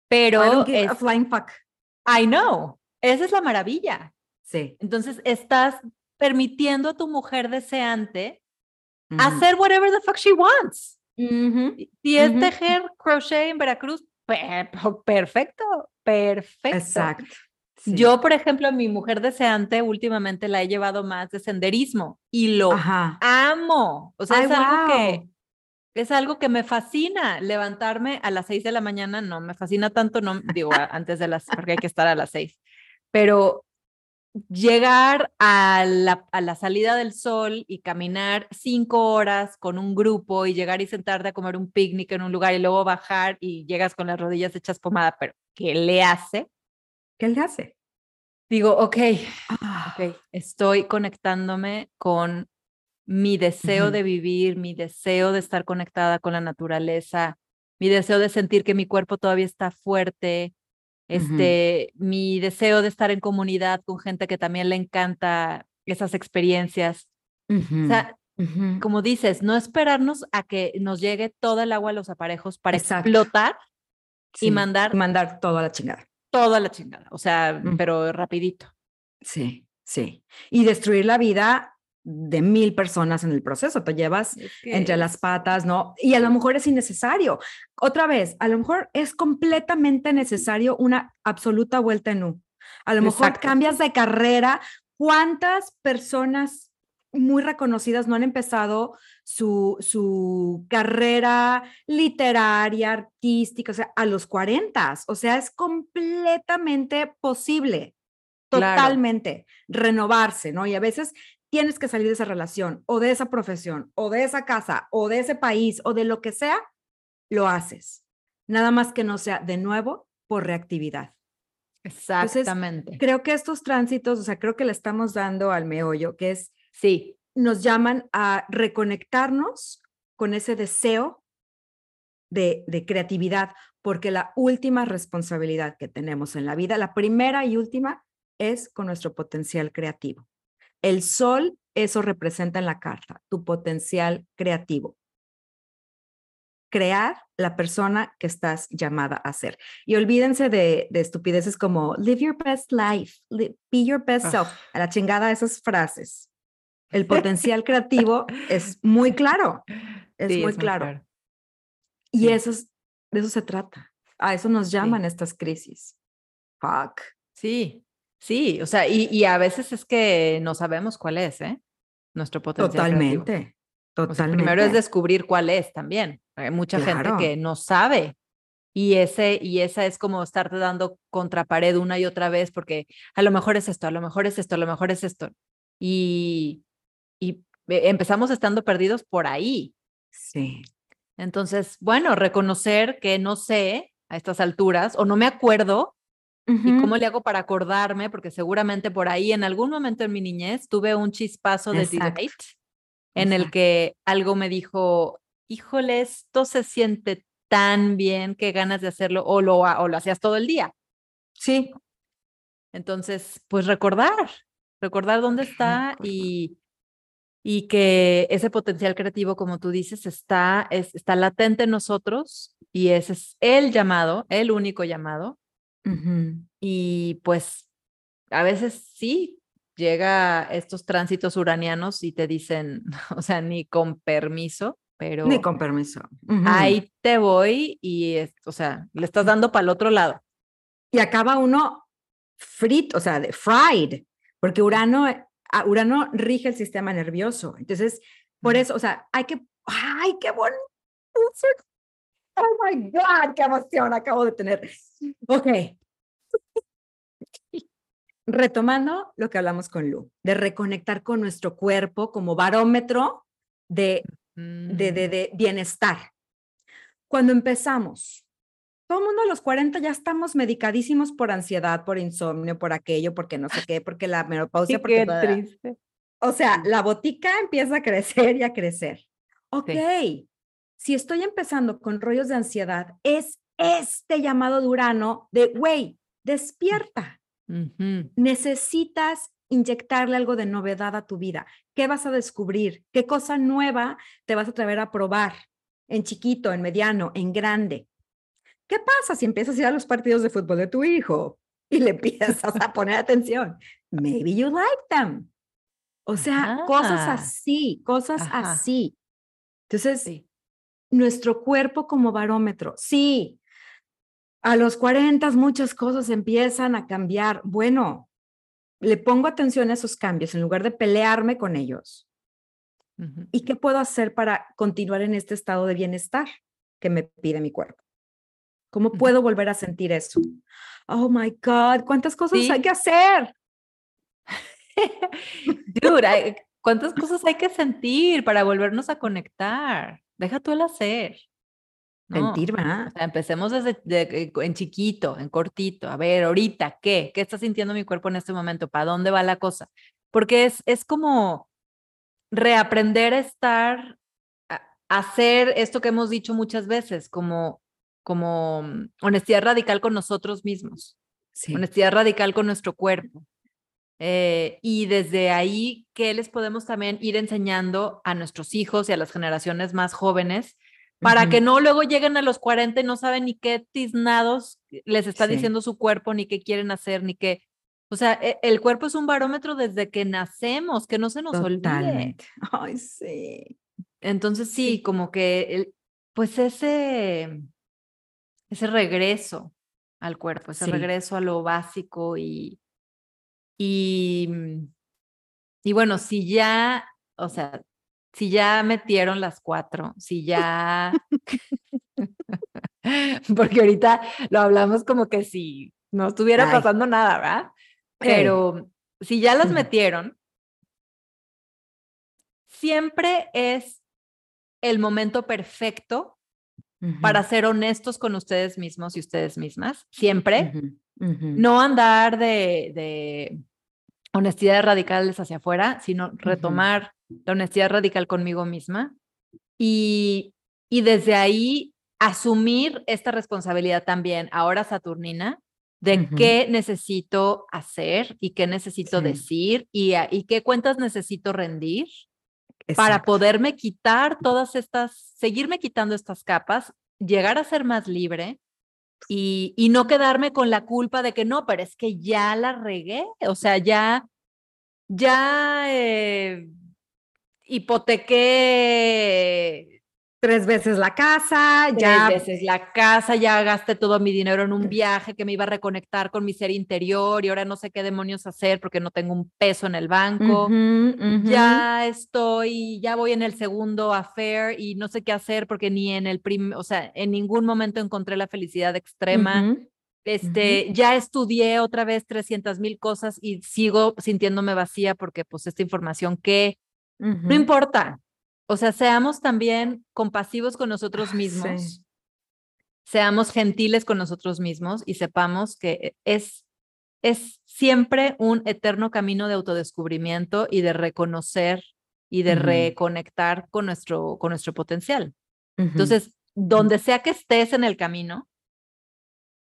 Pero es, flying fuck. I know. Esa es la maravilla. Sí. Entonces estás permitiendo a tu mujer deseante hacer whatever the fuck she wants. Si es Ujú. tejer crochet en Veracruz, pe- perfecto, perfecto. Exacto. sí. Yo, por ejemplo, mi mujer deseante últimamente la he llevado más de senderismo y lo Ajá. amo. O sea, Ay, es algo que es algo que me fascina. Levantarme a las seis de la mañana no me fascina tanto, no digo a- antes de las, porque hay que estar a las seis. Pero llegar a la, a la salida del sol y caminar cinco horas con un grupo y llegar y sentarte a comer un picnic en un lugar y luego bajar y llegas con las rodillas hechas pomada, pero ¿qué le hace? ¿Qué le hace? Digo, ok, Ah, Ok, estoy conectándome con mi deseo de vivir, mi deseo de estar conectada con la naturaleza, mi deseo de sentir que mi cuerpo todavía está fuerte, este, mi deseo de estar en comunidad con gente que también le encanta esas experiencias. O sea, como dices, no esperarnos a que nos llegue toda el agua a los aparejos para Exacto. explotar y mandar mandar todo a la chingada. toda la chingada, o sea, pero rapidito. Sí, sí. Y destruir la vida de mil personas en el proceso. Te llevas entre las patas, ¿no? Y a lo mejor es innecesario. Otra vez, a lo mejor es completamente necesario una absoluta vuelta en U. A lo mejor Exacto. cambias de carrera. ¿Cuántas personas muy reconocidas no han empezado su, su carrera literaria, artística, o sea, a los 40? O sea, es completamente posible. Claro. Totalmente. Renovarse, ¿no? Y a veces tienes que salir de esa relación o de esa profesión o de esa casa o de ese país o de lo que sea, lo haces. Nada más que no sea de nuevo por reactividad. Exactamente. Creo que estos tránsitos, o sea, creo que le estamos dando al meollo, que es, Sí, nos llaman a reconectarnos con ese deseo de, de creatividad, porque la última responsabilidad que tenemos en la vida, la primera y última, es con nuestro potencial creativo. El sol, eso representa en la carta, tu potencial creativo. Crear la persona que estás llamada a ser. Y olvídense de, de estupideces como live your best life, li- be your best self. Ah. A la chingada esas frases. El potencial creativo es muy claro. Es sí, muy claro. Y Sí. eso es, de eso se trata. A eso nos llaman estas crisis. Fuck. Sí, sí, o sea, y, y a veces es que no sabemos cuál es, ¿eh? Nuestro potencial creativo. Totalmente. O sea, Totalmente. primero es descubrir cuál es también. Hay mucha gente que no sabe. Y ese, y esa es como estarte dando contra pared una y otra vez, porque a lo mejor es esto, a lo mejor es esto, a lo mejor es esto. Y, y eh, empezamos estando perdidos por ahí. Sí. Entonces, bueno, reconocer que no sé a estas alturas o no me acuerdo ¿Y cómo le hago para acordarme? Porque seguramente por ahí en algún momento en mi niñez tuve un chispazo de delight en el que algo me dijo, híjole, esto se siente tan bien, qué ganas de hacerlo, o lo, o lo hacías todo el día. Sí. Entonces, pues recordar, recordar dónde está y, y que ese potencial creativo, como tú dices, está, es, está latente en nosotros y ese es el llamado, el único llamado. Ujú. Y pues a veces sí llega estos tránsitos uranianos y te dicen, o sea, ni con permiso, pero Ni con permiso. Ujú. ahí te voy y, es- o sea, le estás dando para el otro lado. Y acaba uno frito, o sea, de fried, porque Urano, eh, a- Urano rige el sistema nervioso. Entonces, por eso, o sea, hay que, ay, qué bonito. Oh my God, qué emoción acabo de tener. Ok. Retomando lo que hablamos con Lu, de reconectar con nuestro cuerpo como barómetro de de, de, Mm, de bienestar. Cuando empezamos, todo el mundo a los 40 ya estamos medicadísimos por ansiedad, por insomnio, por aquello, porque no sé qué, porque la menopausia, sí, porque qué triste. O sea, la botica empieza a crecer y a crecer. Ok, si estoy empezando con rollos de ansiedad, es este llamado de Urano de, güey, despierta necesitas inyectarle algo de novedad a tu vida. ¿Qué vas a descubrir? ¿Qué cosa nueva te vas a atrever a probar? En chiquito, en mediano, en grande. ¿Qué pasa si empiezas a ir a los partidos de fútbol de tu hijo y le empiezas a poner atención? Maybe you like them. O sea, cosas así, cosas Ajá. así. Entonces, Sí. Nuestro cuerpo como barómetro. Sí, a los 40 muchas cosas empiezan a cambiar. Bueno, le pongo atención a esos cambios en lugar de pelearme con ellos. ¿Y qué puedo hacer para continuar en este estado de bienestar que me pide mi cuerpo? ¿Cómo puedo volver a sentir eso? Oh my God, ¿cuántas cosas hay que hacer? Dude, ¿cuántas cosas hay que sentir para volvernos a conectar? Deja tú el hacer. Sentir, ¿verdad? O sea, empecemos desde eh, en chiquito, en cortito. A ver, ahorita, ¿qué? ¿Qué está sintiendo mi cuerpo en este momento? ¿Para dónde va la cosa? Porque es, es como reaprender a estar, a hacer esto que hemos dicho muchas veces, como, como mm, honestidad radical con nosotros mismos, honestidad radical con nuestro cuerpo. Eh, y desde ahí, ¿qué les podemos también ir enseñando a nuestros hijos y a las generaciones más jóvenes? para que no luego lleguen a los 40 y no saben ni qué tiznados les está diciendo su cuerpo, ni qué quieren hacer, ni qué. O sea, e, el cuerpo es un barómetro desde que nacemos, que no se nos Totalmente. olvide. Ay, sí. Entonces sí, como que, el, pues ese, ese regreso al cuerpo, ese regreso a lo básico y, y, y bueno, si ya, o sea, si ya metieron las cuatro, si ya... Porque ahorita lo hablamos como que si no estuviera pasando nada, ¿verdad? Pero si ya las metieron, siempre es el momento perfecto para ser honestos con ustedes mismos y ustedes mismas, siempre. No andar de, de honestidades radicales hacia afuera, sino retomar la honestidad radical conmigo misma y, y desde ahí asumir esta responsabilidad también, ahora Saturnina, de qué necesito hacer y qué necesito decir y, y, qué cuentas necesito rendir para poderme quitar todas estas, seguirme quitando estas capas, llegar a ser más libre y, y no quedarme con la culpa de que no, pero es que ya la regué, o sea, ya, ya eh, hipotequé tres veces la casa, tres ya veces la casa, ya gasté todo mi dinero en un viaje que me iba a reconectar con mi ser interior y ahora no sé qué demonios hacer porque no tengo un peso en el banco. Ya estoy, ya voy en el segundo affair y no sé qué hacer porque ni en el prim, o sea, en ningún momento encontré la felicidad extrema. Este, ya estudié otra vez 300 mil cosas y sigo sintiéndome vacía porque pues esta información que no importa. O sea, seamos también compasivos con nosotros mismos. Seamos gentiles con nosotros mismos y sepamos que es, es siempre un eterno camino de autodescubrimiento y de reconocer y de reconectar con nuestro, con nuestro potencial. Entonces, donde sea que estés en el camino,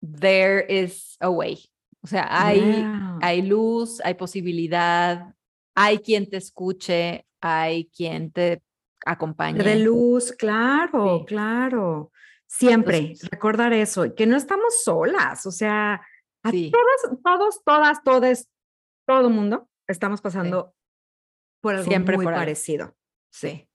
there is a way. O sea, hay, hay luz, hay posibilidad, hay quien te escuche, hay quien te acompañe. De luz, claro, claro. Siempre recordar eso, que no estamos solas, o sea, a todas, todos, todas, todos, todo mundo estamos pasando por algo Siempre muy parecido. Sí.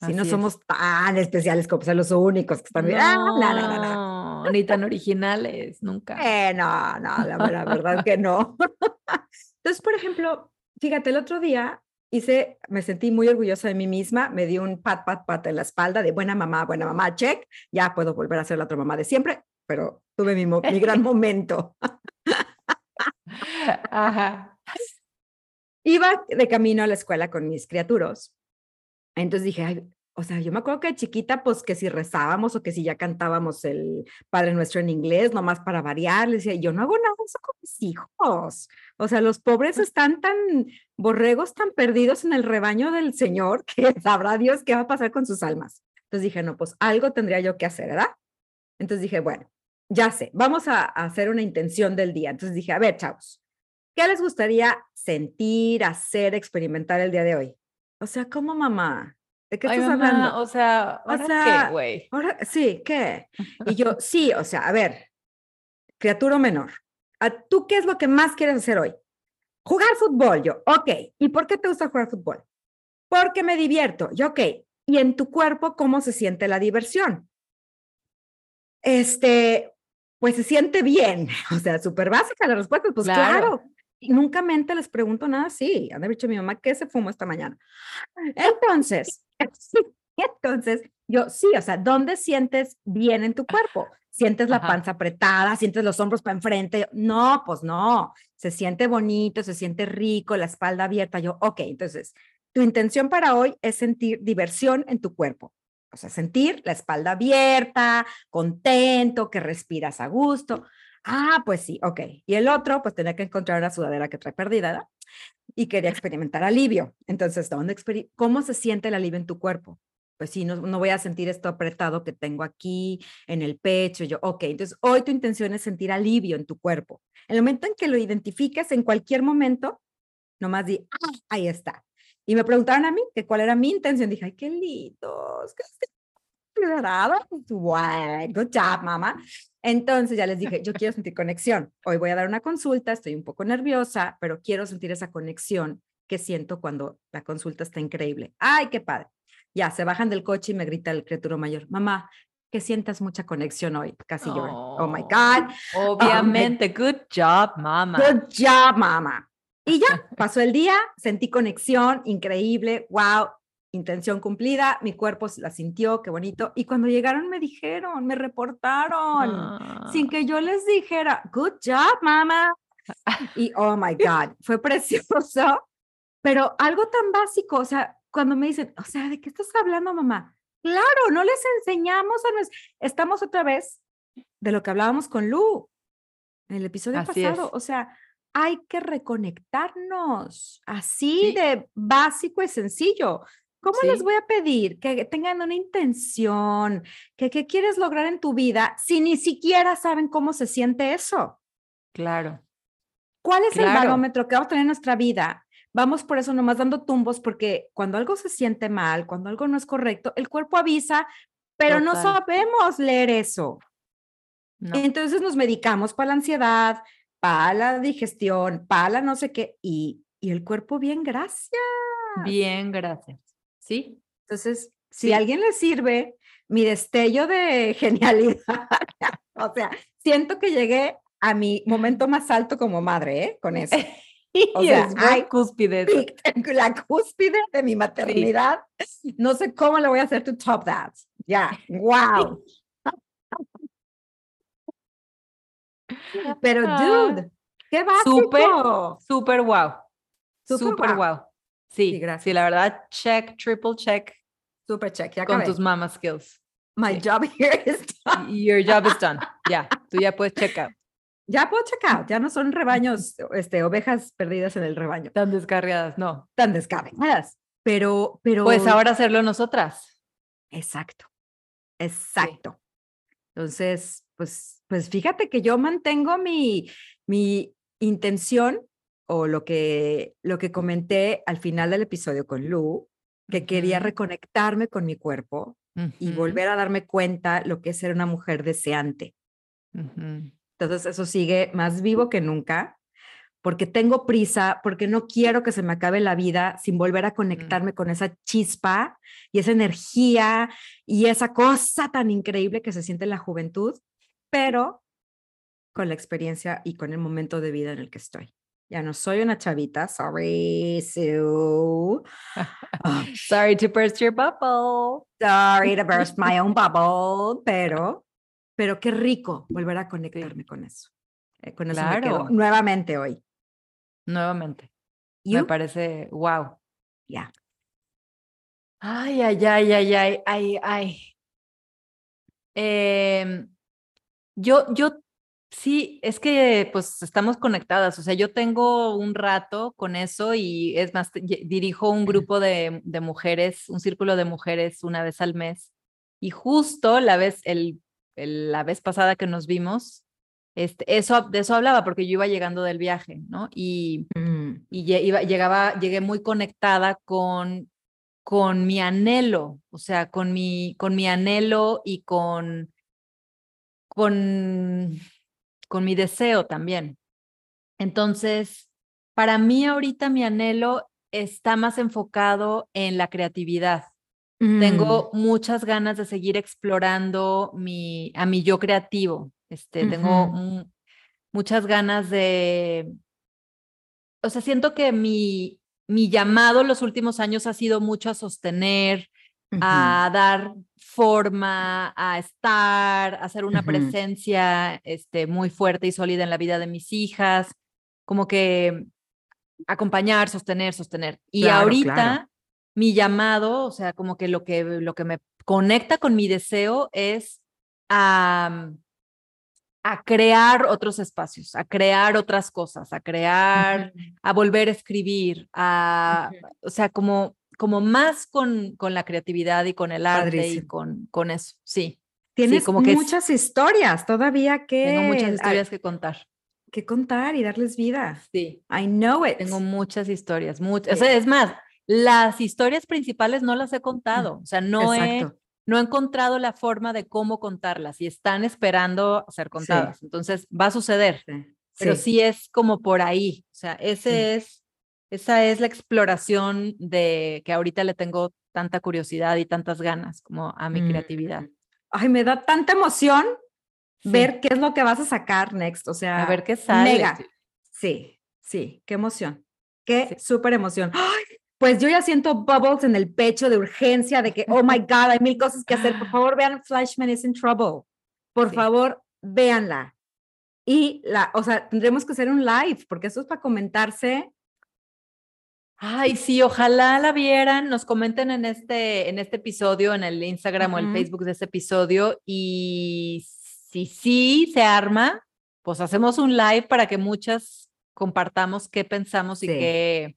Si no somos tan especiales como ser los únicos que están no, no, no, no, Ni tan originales, nunca. Eh, no, no, la, la verdad que no. Entonces, por ejemplo, fíjate, el otro día hice, me sentí muy orgullosa de mí misma, me di un pat, pat, pat en la espalda de buena mamá, buena mamá, check, ya puedo volver a ser la otra mamá de siempre, pero tuve mi, mi gran momento. Ajá. Iba de camino a la escuela con mis criaturas. Entonces dije, Ay, o sea, yo me acuerdo que de chiquita, pues que si rezábamos o que si ya cantábamos el Padre Nuestro en inglés, nomás para variar, le decía, yo no hago nada eso con mis hijos. O sea, los pobres están tan borregos, tan perdidos en el rebaño del Señor, que sabrá Dios qué va a pasar con sus almas. Entonces dije, no, pues algo tendría yo que hacer, ¿verdad? Entonces dije, bueno, ya sé, vamos a, hacer una intención del día. Entonces dije, a ver, chavos, ¿qué les gustaría sentir, hacer, experimentar el día de hoy? O sea, ¿cómo mamá? ¿De qué estás hablando? O sea, o sea, qué, güey? Sí, ¿qué? Y yo, sí, o sea, a ver, criatura menor, ¿tú qué es lo que más quieres hacer hoy? Jugar fútbol, yo, ok. ¿Y por qué te gusta jugar fútbol? Porque me divierto, yo, ok. y en tu cuerpo, ¿cómo se siente la diversión? Este, pues se siente bien, o sea, súper básica la respuesta, pues claro. Y nunca mente les pregunto nada así. Han dicho mi mamá, ¿qué se fumó esta mañana? Entonces, entonces, yo sí, o sea, ¿dónde sientes bien en tu cuerpo? ¿Sientes la panza apretada? ¿Sientes los hombros para enfrente? No, pues no. Se siente bonito, se siente rico, la espalda abierta. Yo, ok, entonces, tu intención para hoy es sentir diversión en tu cuerpo. O sea, sentir la espalda abierta, contento, que respiras a gusto. Ah, pues sí, ok. Y el otro, pues tenía que encontrar una sudadera que trae perdida y quería experimentar alivio. Entonces, ¿dónde ¿cómo se siente el alivio en tu cuerpo? Pues sí, no, no voy a sentir esto apretado que tengo aquí en el pecho. Yo, ok, entonces hoy tu intención es sentir alivio en tu cuerpo. En el momento en que lo identifiques, en cualquier momento, nomás di, ah, ahí está. Y me preguntaron a mí que cuál era mi intención. Dije, ay, qué lindos, qué Good job, mamá. Entonces ya les dije, yo quiero sentir conexión. Hoy voy a dar una consulta, estoy un poco nerviosa, pero quiero sentir esa conexión que siento cuando la consulta está increíble. Ay, qué padre. Ya, se bajan del coche y me grita el criatura mayor, mamá, que sientas mucha conexión hoy. Casi lloro. Oh, my God. Obviamente, good job, mamá. Good job, mamá. Y ya, pasó el día, sentí conexión, increíble, wow, intención cumplida, mi cuerpo la sintió, qué bonito. Y cuando llegaron me dijeron, me reportaron, sin que yo les dijera, good job, mamá. Y oh my God, fue precioso, pero algo tan básico, o sea, cuando me dicen, o sea, ¿de qué estás hablando, mamá? Claro, no les enseñamos a nuestros, estamos otra vez de lo que hablábamos con Lu en el episodio pasado, o sea, hay que reconectarnos, así de básico y sencillo. ¿Cómo les voy a pedir que tengan una intención, que qué quieres lograr en tu vida si ni siquiera saben cómo se siente eso? Claro. ¿Cuál es el barómetro que vamos a tener en nuestra vida? Vamos por eso nomás dando tumbos porque cuando algo se siente mal, cuando algo no es correcto, el cuerpo avisa, pero no sabemos leer eso. Entonces nos medicamos para la ansiedad, para la digestión, para la no sé qué, y, y el cuerpo bien, gracias. Bien, gracias. ¿Sí? Entonces, si a alguien le sirve mi destello de genialidad, o sea, siento que llegué a mi momento más alto como madre, ¿eh? Con eso. O sea, hay cúspide. La cúspide de mi maternidad. No sé cómo le voy a hacer to top that. Ya, wow. Pero, dude, qué básico. Súper, súper wow. Súper wow. Sí, gracias. Sí, la verdad, check, triple check. Super check, ya Con tus mama skills. My job here is done. Your job is done. Ya, tú ya puedes check out. Ya puedo check out, ya no son rebaños, este, ovejas perdidas en el rebaño. Tan descarriadas, no. Tan descarriadas. Pero, pero. Pues ahora hacerlo nosotras. Exacto. Exacto. Entonces, pues, pues fíjate que yo mantengo mi, mi intención o lo que, lo que comenté al final del episodio con Lu, que quería reconectarme con mi cuerpo y volver a darme cuenta lo que es ser una mujer deseante. Entonces eso sigue más vivo que nunca, porque tengo prisa, porque no quiero que se me acabe la vida sin volver a mm. conectarme con esa chispa y esa energía y esa cosa tan increíble que se siente en la juventud, pero con la experiencia y con el momento de vida en el que estoy. Ya no soy una chavita. Sorry, Sue. Sorry to burst your bubble. Sorry to burst my own bubble. Pero, pero qué rico volver a conectarme con eso. Eh, con eso claro. nuevamente hoy. Nuevamente. Me parece wow. Ya. Ay, ay, ay, ay, ay, ay, ay. Eh, yo, yo Sí, es que pues estamos conectadas, o sea, yo tengo un rato con eso y es más, dirijo un grupo de, mujeres, un círculo de mujeres una vez al mes y justo la vez, el, la vez pasada que nos vimos, este, eso, de eso hablaba porque yo iba llegando del viaje, ¿no? Y, mm. y iba, llegaba, llegué muy conectada con, con mi anhelo, o sea, con mi, con mi anhelo y con, con con mi deseo también. Entonces, para mí ahorita mi anhelo está más enfocado en la creatividad, Mm. Tengo muchas ganas de seguir explorando mi, a mi yo creativo. Este, Tengo muchas ganas de, o sea, siento que mi, mi llamado los últimos años ha sido mucho a sostener, a dar forma, a estar, a hacer una presencia este, muy fuerte y sólida en la vida de mis hijas, como que acompañar, sostener, sostener. Y Claro, ahorita claro. mi llamado, o sea, como que lo que, lo que me conecta con mi deseo es a, a crear otros espacios, a crear otras cosas, a crear, a volver a escribir, a, o sea, como, como más con, con la creatividad y con el arte y Padrísimo. con, con eso, sí. Tienes como que es- muchas historias todavía que, Tengo muchas historias que contar. que contar y darles vida. Sí. I know it. Tengo muchas historias, muchas. O Sí. sea, es más, las historias principales no las he contado, o sea, no he, no he encontrado la forma de cómo contarlas y están esperando ser contadas. Entonces, va a suceder, Sí. pero sí. sí es como por ahí. O sea, ese es, esa es la exploración de que ahorita le tengo tanta curiosidad y tantas ganas como a mi Mm. creatividad. Ay, me da tanta emoción Sí. ver qué es lo que vas a sacar next. O sea, a ver qué sale. mega. Sí, sí, qué emoción. Qué Sí. súper emoción. ¡Ay! Pues yo ya siento bubbles en el pecho de urgencia, de que, oh my God, hay mil cosas que hacer. Por favor, vean Flashman is in Trouble. Por Sí. favor, véanla. Y la, o sea, tendremos que hacer un live, porque eso es para comentarse. Ay, sí, ojalá la vieran, nos comenten en este, en este episodio, en el Instagram o el. Facebook de este episodio y si sí se arma, pues hacemos un live para que muchas compartamos qué pensamos y qué,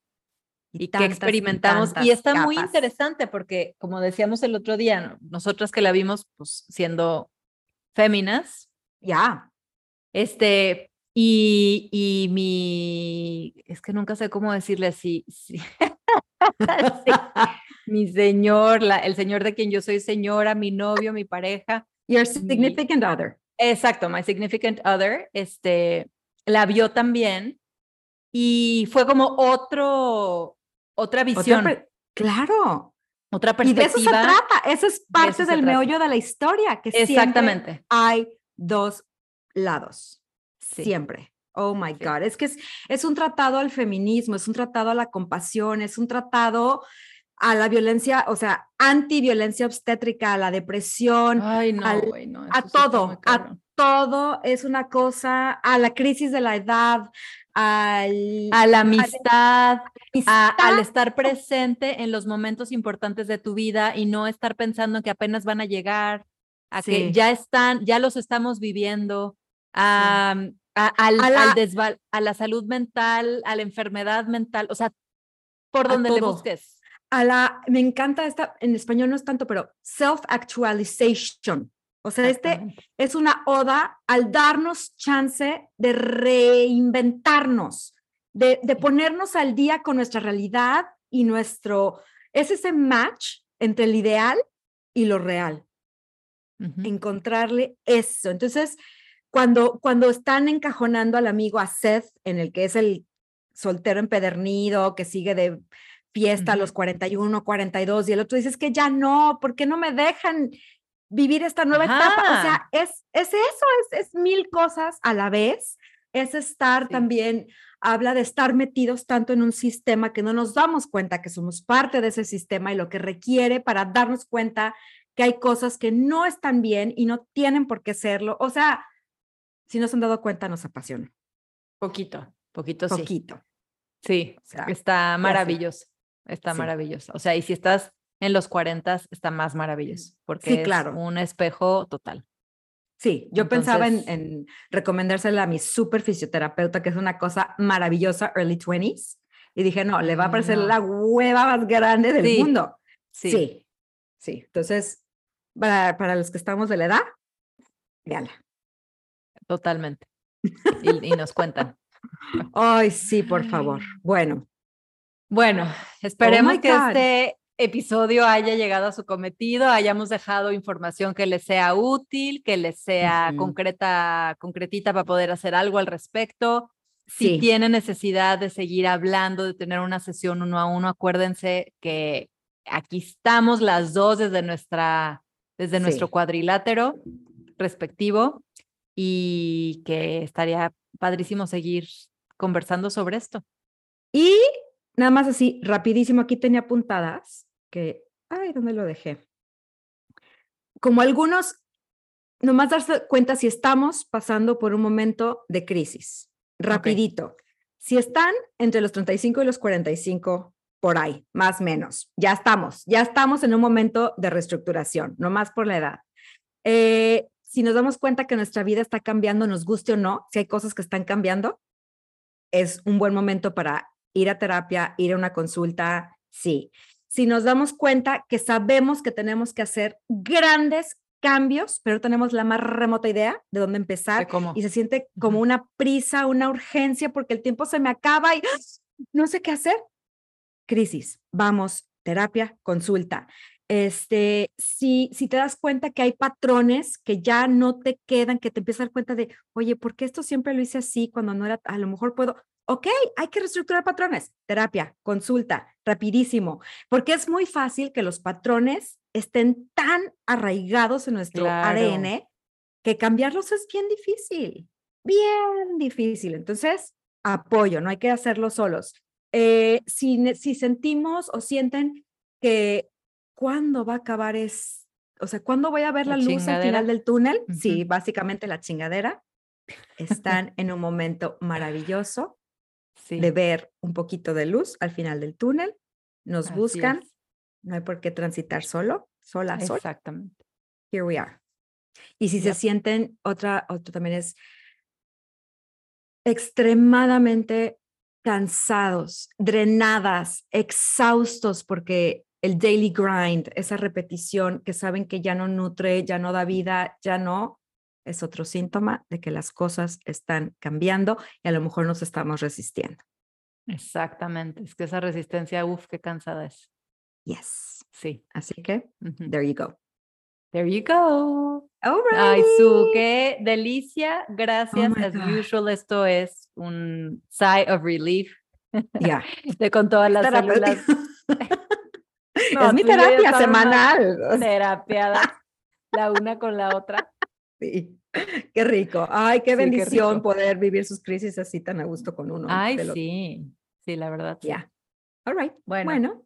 y tantas experimentamos. Y, está muy interesante porque, como decíamos el otro día, ¿no? nosotras que la vimos pues siendo féminas, Ya. este, y, y mi, es que nunca sé cómo decirle así, sí. Sí, mi señor, la- el señor de quien yo soy señora, mi novio, mi pareja, Your Mi- significant other. exacto, my significant other, este, la vio también y fue como otro, otra visión, claro. otra Y de eso se perspectiva. trata. Eso es parte eso del meollo de la historia, que siempre Exactamente. hay dos lados. Sí. Siempre. Oh my Sí. God. Es que es, es un tratado al feminismo, es un tratado a la compasión, es un tratado a la violencia, o sea, antiviolencia obstétrica, a la depresión, Ay, no, al- güey, no, a sí todo, a todo es una cosa, a la crisis de la edad, al, a la amistad, a- al estar presente en los momentos importantes de tu vida y no estar pensando que apenas van a llegar, a que ya están, ya los estamos viviendo, a, a- al, A al la- desval- a la salud mental, a la enfermedad mental, o sea, por donde le busques. a la, me encanta esta, en español no es tanto, pero self-actualization. O sea, este es una oda al darnos chance de reinventarnos, de, de ponernos al día con nuestra realidad y nuestro, es ese match entre el ideal y lo real, Ujú. encontrarle eso. Entonces, cuando, cuando están encajonando al amigo a Seth, en el que es el soltero empedernido, que sigue de fiesta a los Ujú. 41, 42, y el otro dice, es que ya no, ¿por qué no me dejan vivir esta nueva etapa? O sea, Ajá. es, es eso, es, es mil cosas a la vez. Es estar Sí. también, habla de estar metidos tanto en un sistema que no nos damos cuenta que somos parte de ese sistema y lo que requiere para darnos cuenta que hay cosas que no están bien y no tienen por qué serlo. O sea, si no se han dado cuenta, nos apasiona. Poquito, poquito sí. Poquito. Sí, O sea, está maravilloso, está Sí. maravilloso. O sea, y si estás en los 40, está más maravilloso, porque Sí, es claro. un espejo total. Sí, yo pensaba en, en recomendársela a mi super fisioterapeuta, que es una cosa maravillosa, early 20s. Y dije, no, le va a parecer no. la hueva más grande del Sí, mundo. Sí, Sí, sí. Entonces, para, para los que estamos de la edad, véanla. Totalmente. Y, y nos cuentan. Ay, sí, por favor. Bueno, Bueno, esperemos Oh my que este episodio haya llegado a su cometido, hayamos dejado información que les sea útil, que les sea Ujú. concreta, concretita para poder hacer algo al respecto. Si tienen necesidad de seguir hablando, de tener una sesión uno a uno, acuérdense que aquí estamos las dos desde nuestra, desde nuestro cuadrilátero respectivo y que estaría padrísimo seguir conversando sobre esto. Y nada más así, rapidísimo, aquí tenía apuntadas que, ay, ¿dónde lo dejé? Como algunos, nomás darse cuenta si estamos pasando por un momento de crisis. Rapidito. Si están entre los 35 y los 45, por ahí, más o menos, ya estamos, ya estamos en un momento de reestructuración, no más por la edad. Eh, si nos damos cuenta que nuestra vida está cambiando, nos guste o no, si hay cosas que están cambiando, es un buen momento para ir a terapia, ir a una consulta, sí. Si nos damos cuenta que sabemos que tenemos que hacer grandes cambios, pero tenemos la más remota idea de dónde De empezar cómo. y se siente como una prisa, una urgencia porque el tiempo se me acaba y ¡ah! no sé qué hacer. Crisis, vamos, terapia, consulta. Este, si, si te das cuenta que hay patrones que ya no te quedan, que te empiezas a dar cuenta de, oye, ¿por qué esto siempre lo hice así cuando no era, a lo mejor puedo, ok, hay que reestructurar patrones, terapia, consulta, rapidísimo, porque es muy fácil que los patrones estén tan arraigados en nuestro Claro. ADN que cambiarlos es bien difícil, bien difícil. Entonces, apoyo, no hay que hacerlo solos. Eh, si, si sentimos o sienten que cuándo va a acabar es, o sea, cuándo voy a ver La la, luz al final del túnel, sí, Ujú. básicamente la chingadera, están en un momento maravilloso Sí, de ver un poquito de luz al final del túnel, nos así buscan, es. no hay por qué transitar solo, sola, sola Exactamente. here we are. Y si se Yep. sienten, otra, otro también es extremadamente cansados, drenadas, exhaustos, porque el daily grind, esa repetición que saben que ya no nutre, ya no da vida, ya no, es otro síntoma de que las cosas están cambiando y a lo mejor nos estamos resistiendo. Exactamente. Es que esa resistencia, uff, qué cansada es. Yes. Sí. Así que, there you go. There you go. All Ay, Su, qué delicia. Gracias. my As God. usual, esto es un sigh of relief Ya. de con todas las células. No, es mi terapia semanal. Terapiadas, la una con la otra. Sí, qué rico. Ay, qué Sí, bendición poder vivir sus crisis así tan a gusto con uno. Ay, otro. sí. Sí, la verdad. sí. Ya. All right. Bueno, Bueno.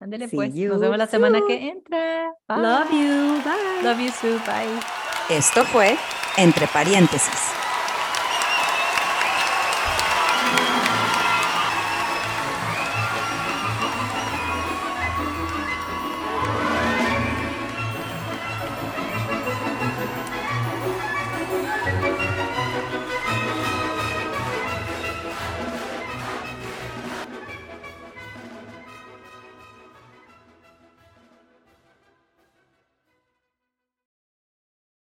ándele pues. you Nos vemos la semana que entra. Love Bye. you. Bye. Love you, Sue. Bye. Esto fue Entre Paréntesis.